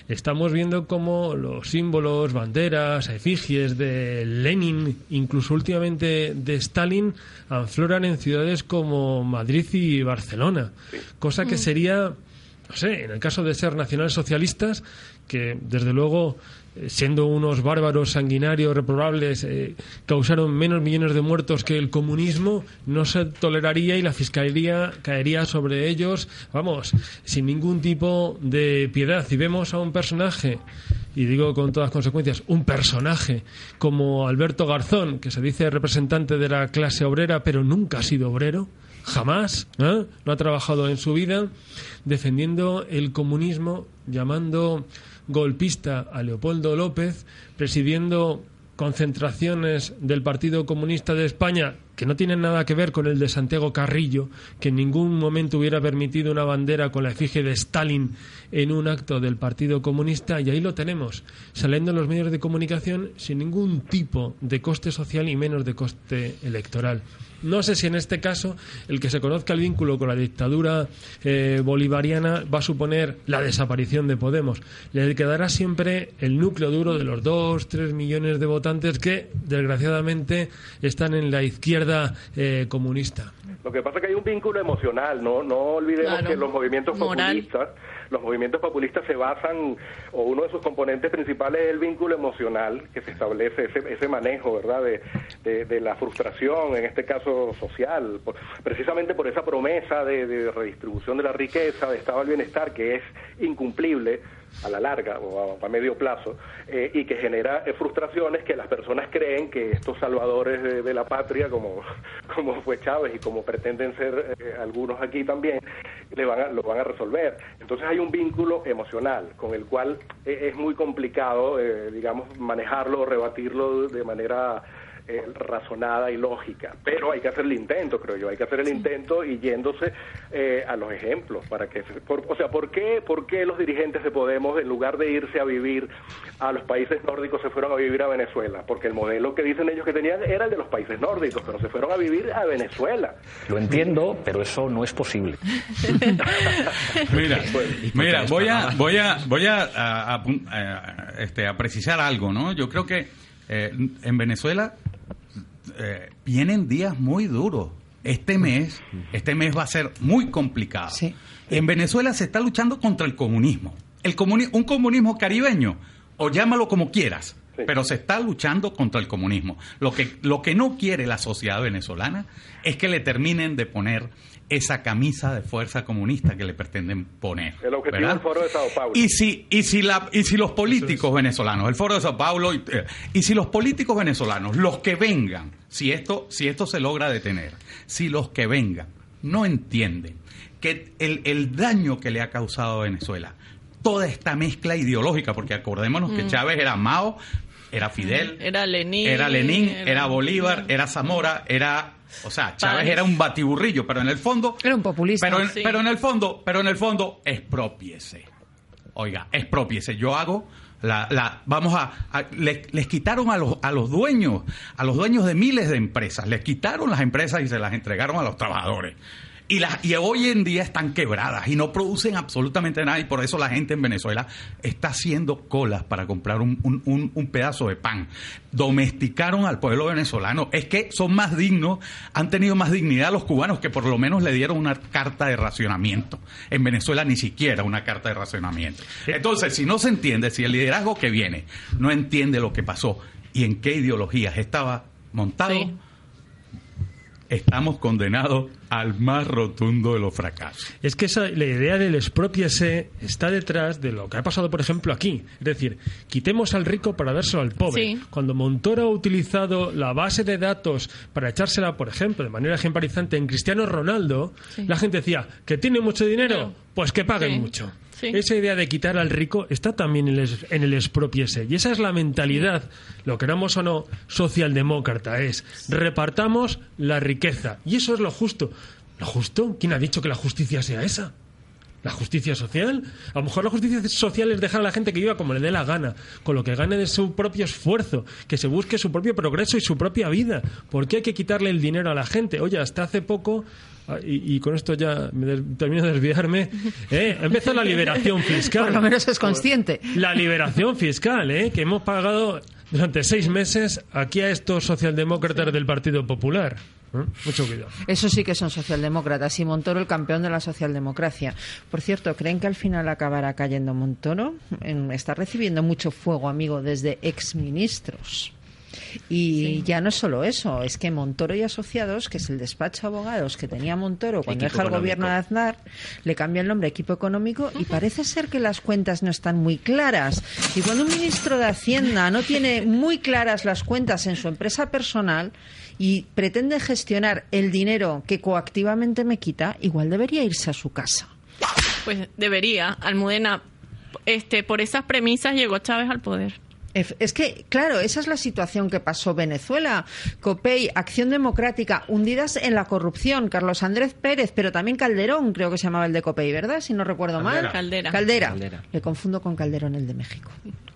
Estamos viendo cómo los símbolos, banderas, efigies de Lenin, incluso últimamente de Stalin, afloran en ciudades como Madrid y Barcelona, cosa que mm. sería no sé, en el caso de ser nacionalsocialistas, que desde luego, eh, siendo unos bárbaros sanguinarios, reprobables, eh, causaron menos millones de muertos que el comunismo, no se toleraría y la fiscalía caería sobre ellos, vamos, sin ningún tipo de piedad. Y vemos a un personaje, y digo con todas consecuencias, un personaje como Alberto Garzón, que se dice representante de la clase obrera, pero nunca ha sido obrero, jamás, ¿eh? no ha trabajado en su vida, defendiendo el comunismo, llamando golpista a Leopoldo López, presidiendo concentraciones del Partido Comunista de España que no tienen nada que ver con el de Santiago Carrillo, que en ningún momento hubiera permitido una bandera con la efigie de Stalin en un acto del Partido Comunista, y ahí lo tenemos, saliendo en los medios de comunicación sin ningún tipo de coste social y menos de coste electoral. No sé si en este caso el que se conozca el vínculo con la dictadura eh, bolivariana va a suponer la desaparición de Podemos. Le quedará siempre el núcleo duro de los dos, tres millones de votantes que, desgraciadamente, están en la izquierda eh, comunista. Lo que pasa es que hay un vínculo emocional, no, no olvidemos que los movimientos populistas los movimientos populistas se basan, o uno de sus componentes principales es el vínculo emocional que se establece, ese, ese manejo, ¿verdad?, de, de, la frustración, en este caso social, precisamente por esa promesa de, de redistribución de la riqueza, de estado del bienestar, que es incumplible a la larga o a, medio plazo eh, y que genera eh, frustraciones que las personas creen que estos salvadores de, la patria, como, como fue Chávez y como pretenden ser eh, algunos aquí también, le van lo van a resolver. Entonces hay un vínculo emocional con el cual es muy complicado, digamos, manejarlo o rebatirlo de manera eh, razonada y lógica. Pero hay que hacer el intento, creo yo, hay que hacer el intento y yéndose eh, a los ejemplos. para que O sea, ¿por qué, ¿por qué los dirigentes de Podemos, en lugar de irse a vivir a los países nórdicos, se fueron a vivir a Venezuela? Porque el modelo que dicen ellos que tenían era el de los países nórdicos, pero se fueron a vivir a Venezuela. Lo entiendo, pero eso no es posible. mira, mira voy a, voy a, voy a, este, a precisar algo, ¿no? Yo creo que eh, en Venezuela eh, vienen días muy duros. Este mes, este mes va a ser muy complicado. En Venezuela se está luchando contra el comunismo. El un comunismo caribeño, o llámalo como quieras, pero se está luchando contra el comunismo. Lo que, lo que no quiere la sociedad venezolana es que le terminen de poner esa camisa de fuerza comunista que le pretenden poner. El objetivo del Foro de Sao Paulo. Y si, y si, la, y si los políticos venezolanos, el Foro de Sao Paulo, y, eh, y, si los políticos venezolanos, los que vengan, si esto, si esto se logra detener, si los que vengan no entienden que el, el daño que le ha causado a Venezuela, toda esta mezcla ideológica, porque acordémonos que mm. Chávez era Mao, era Fidel, era Lenin, era, Lenin, era Bolívar, era Zamora, era o sea, Chávez era un batiburrillo, pero en el fondo. Era un populista. Pero en, pero en el fondo, pero en el fondo, expropiese. Oiga, expropiese. Yo hago. La, la, vamos a, les, quitaron a los, a los dueños, a los dueños de miles de empresas, les quitaron las empresas y se las entregaron a los trabajadores. Y, las, y hoy en día están quebradas y no producen absolutamente nada y por eso la gente en Venezuela está haciendo colas para comprar un, un, un, pedazo de pan. Domesticaron al pueblo venezolano. Es que son más dignos, han tenido más dignidad los cubanos que por lo menos le dieron una carta de racionamiento. En Venezuela ni siquiera una carta de racionamiento. Entonces, si no se entiende, si el liderazgo que viene no entiende lo que pasó y en qué ideologías estaba montado, estamos condenados al más rotundo de los fracasos. Es que esa, la idea del expropiese está detrás de lo que ha pasado, por ejemplo, aquí. Es decir, quitemos al rico para dárselo al pobre. Cuando Montoro ha utilizado la base de datos para echársela, por ejemplo, de manera ejemplarizante en Cristiano Ronaldo, la gente decía, que tiene mucho dinero, pues que paguen mucho. Esa idea de quitar al rico está también en el, en el expropiese. Y esa es la mentalidad, lo queramos o no, socialdemócrata. Es repartamos la riqueza. Y eso es lo justo. ¿Lo justo? ¿Quién ha dicho que la justicia sea esa? ¿La justicia social? A lo mejor la justicia social es dejar a la gente que viva como le dé la gana, con lo que gane de su propio esfuerzo, que se busque su propio progreso y su propia vida. ¿Por qué hay que quitarle el dinero a la gente? Oye, hasta hace poco, ah, y, con esto ya me termino de desviarme, ¿eh? empezó la liberación fiscal. Por lo menos es consciente. La liberación fiscal, ¿eh? que hemos pagado durante seis meses aquí a estos socialdemócratas del Partido Popular. ¿Eh? Mucho cuidado. Eso sí que son socialdemócratas y Montoro el campeón de la socialdemocracia. Por cierto, ¿creen que al final acabará cayendo Montoro? Está recibiendo mucho fuego, amigo, desde exministros. Y ya no es solo eso, es que Montoro y Asociados, que es el despacho de abogados que tenía Montoro cuando deja el gobierno de Aznar, le cambia el nombre equipo económico y parece ser que las cuentas no están muy claras. Y cuando un ministro de Hacienda no tiene muy claras las cuentas en su empresa personal, y pretende gestionar el dinero que coactivamente me quita, igual debería irse a su casa. Pues debería, Almudena. Este, por esas premisas llegó Chávez al poder. Es que, claro, esa es la situación que pasó Venezuela. COPEI, Acción Democrática, hundidas en la corrupción. Carlos Andrés Pérez, pero también Calderón, creo que se llamaba el de COPEI, ¿verdad? Si no recuerdo mal. Caldera. Caldera. Le confundo con Calderón, el de México.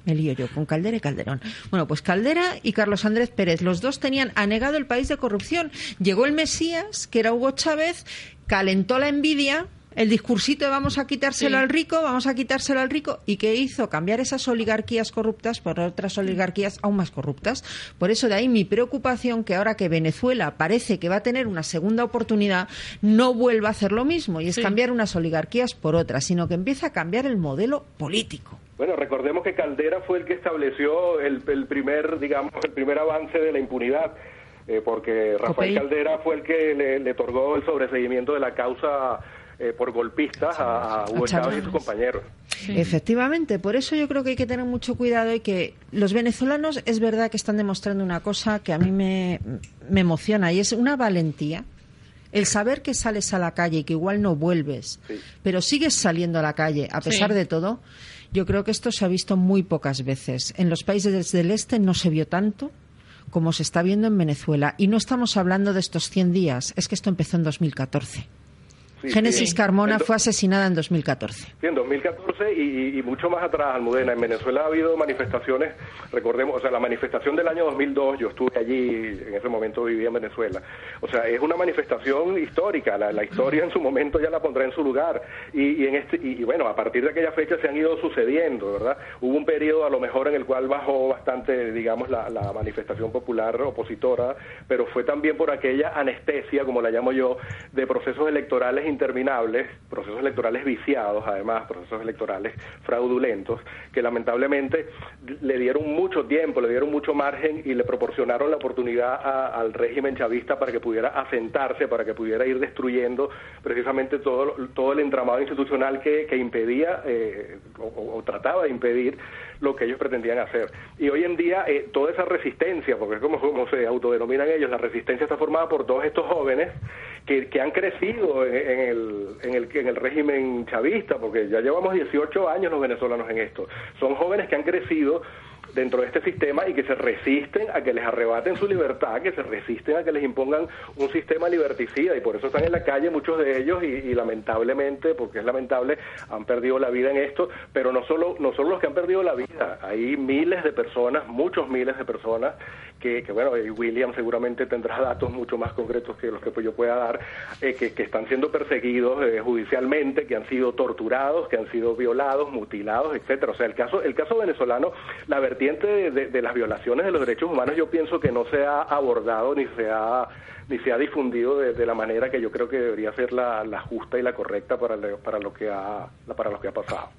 Me lío yo, con Caldera y Calderón. Bueno, pues Caldera y Carlos Andrés Pérez, los dos tenían anegado el país de corrupción. Llegó el Mesías, que era Hugo Chávez, calentó la envidia el discursito de vamos a quitárselo al rico, vamos a quitárselo al rico, y que hizo cambiar esas oligarquías corruptas por otras oligarquías aún más corruptas. Por eso de ahí mi preocupación que ahora que Venezuela parece que va a tener una segunda oportunidad, no vuelva a hacer lo mismo, y es cambiar unas oligarquías por otras, sino que empieza a cambiar el modelo político. Bueno, recordemos que Caldera fue el que estableció el, primer, digamos, el primer avance de la impunidad. Eh, porque Rafael Caldera fue el que le, le otorgó el sobreseguimiento de la causa eh, por golpistas a, Hugo Chávez. Y sus compañeros. Efectivamente, por eso yo creo que hay que tener mucho cuidado y que los venezolanos es verdad que están demostrando una cosa que a mí me, me emociona y es una valentía el saber que sales a la calle y que igual no vuelves, pero sigues saliendo a la calle a pesar de todo, yo creo que esto se ha visto muy pocas veces. En los países del este no se vio tanto como se está viendo en Venezuela. Y no estamos hablando de estos 100 días, es que esto empezó en 2014. Génesis Carmona fue asesinada en 2014. Sí, en 2014 y, mucho más atrás, Almudena. En Venezuela ha habido manifestaciones, recordemos, o sea, la manifestación del año 2002, yo estuve allí, en ese momento vivía en Venezuela. O sea, es una manifestación histórica, la, historia en su momento ya la pondrá en su lugar. Y, en este, y, bueno, a partir de aquella fecha se han ido sucediendo, ¿verdad? Hubo un periodo a lo mejor en el cual bajó bastante, digamos, la, la manifestación popular opositora, pero fue también por aquella anestesia, como la llamo yo, de procesos electorales interminables, procesos electorales viciados, además, procesos electorales fraudulentos, que lamentablemente le dieron mucho tiempo, le dieron mucho margen y le proporcionaron la oportunidad al régimen chavista para que pudiera asentarse, para que pudiera ir destruyendo precisamente todo, todo el entramado institucional que, impedía eh, o trataba de impedir lo que ellos pretendían hacer. Y hoy en día eh, toda esa resistencia, porque es como, como se autodenominan ellos, la resistencia está formada por todos estos jóvenes que, que han crecido en, el, en, el, en el régimen chavista, porque ya llevamos 18 años los venezolanos en esto. Son jóvenes que han crecido dentro de este sistema y que se resisten a que les arrebaten su libertad, que se resisten a que les impongan un sistema liberticida y por eso están en la calle muchos de ellos y, lamentablemente, porque es lamentable, han perdido la vida en esto, pero no solo, no solo los que han perdido la vida, hay miles de personas, muchos miles de personas que, bueno, William seguramente tendrá datos mucho más concretos que los que yo pueda dar, eh, que, están siendo perseguidos eh, judicialmente, que han sido torturados, que han sido violados, mutilados, etcétera. O sea, el caso, el caso venezolano, la vertiente de, de las violaciones de los derechos humanos, yo pienso que no se ha abordado ni se ha ni se ha difundido de, la manera que yo creo que debería ser la, justa y la correcta para, para, lo que ha, para lo que ha pasado.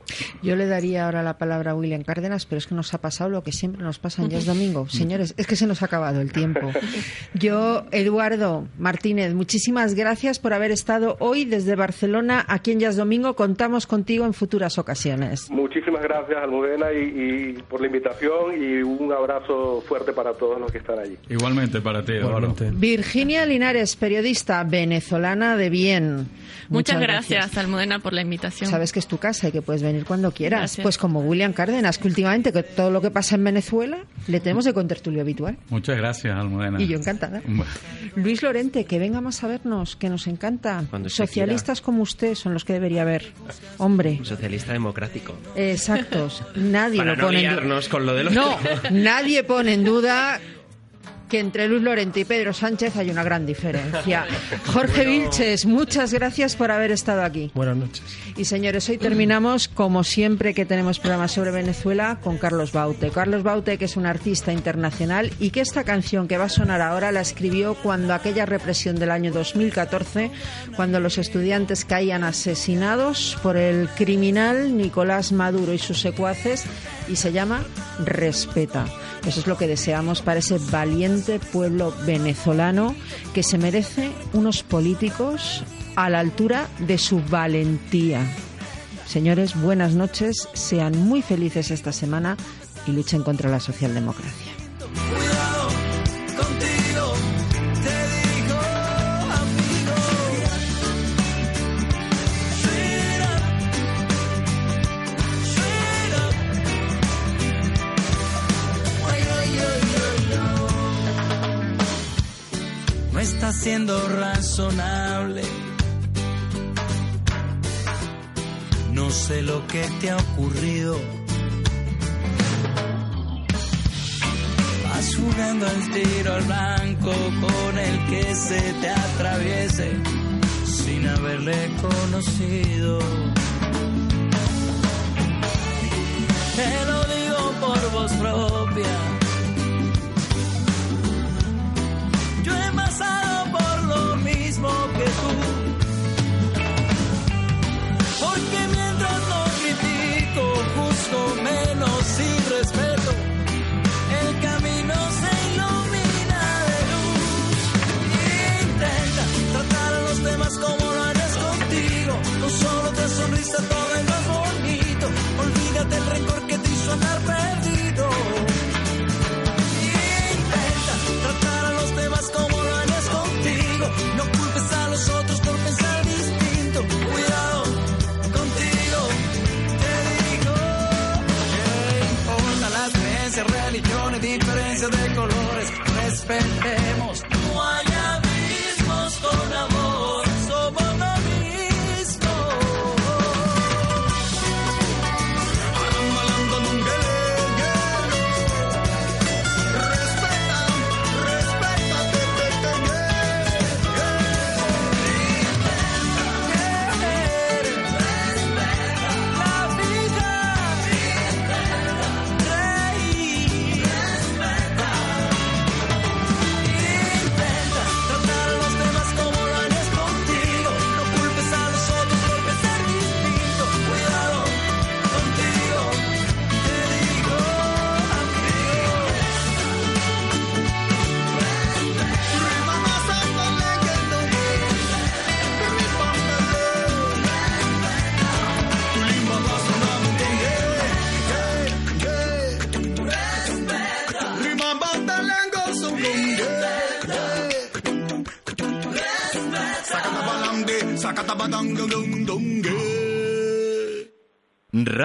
Yo le daría ahora la palabra a William Cárdenas, pero es que nos ha pasado lo que siempre nos pasa en es Domingo. Señores, es que se nos ha acabado el tiempo. Yo, Eduardo Martínez, muchísimas gracias por haber estado hoy desde Barcelona aquí en Ya es Domingo. Contamos contigo en futuras ocasiones. Muchísimas gracias, Almudena, y, por la invitación y un abrazo fuerte para todos los que están allí. Igualmente para ti, Eduardo. Virginia Linares, periodista venezolana de bien. Muchas, gracias, Almudena, por la invitación. Sabes que es tu casa y que puedes venir cuando quieras. Pues como William Cárdenas, que últimamente que todo lo que pasa en Venezuela le tenemos de contertulio habitual. Muchas gracias, Almudena. Y yo encantada. Luis Lorente, que venga más a vernos, que nos encanta. Socialistas como usted son los que debería haber. Hombre. socialista democrático. Exactos. Nadie lo pone en duda. con lo de los No, nadie pone en duda que entre Luis Lorente y Pedro Sánchez hay una gran diferencia. Jorge Vilches, muchas gracias por haber estado aquí. Buenas noches. Y señores, hoy terminamos, como siempre que tenemos programas sobre Venezuela, con Carlos Baute. Carlos Baute, que es un artista internacional y que esta canción que va a sonar ahora la escribió cuando aquella represión del año 2014, cuando los estudiantes caían asesinados por el criminal Nicolás Maduro y sus secuaces, y se llama Respeta. Eso es lo que deseamos para ese valiente pueblo venezolano que se merece unos políticos a la altura de su valentía. Señores, buenas noches, sean muy felices esta semana y luchen contra la socialdemocracia. Razonable. No sé lo que te ha ocurrido. Vas jugando al tiro al blanco con el que se te atraviese sin haberle conocido. Te lo digo por voz propia de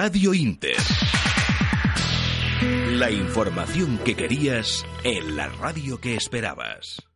Radio Inter. La información que querías en la radio que esperabas.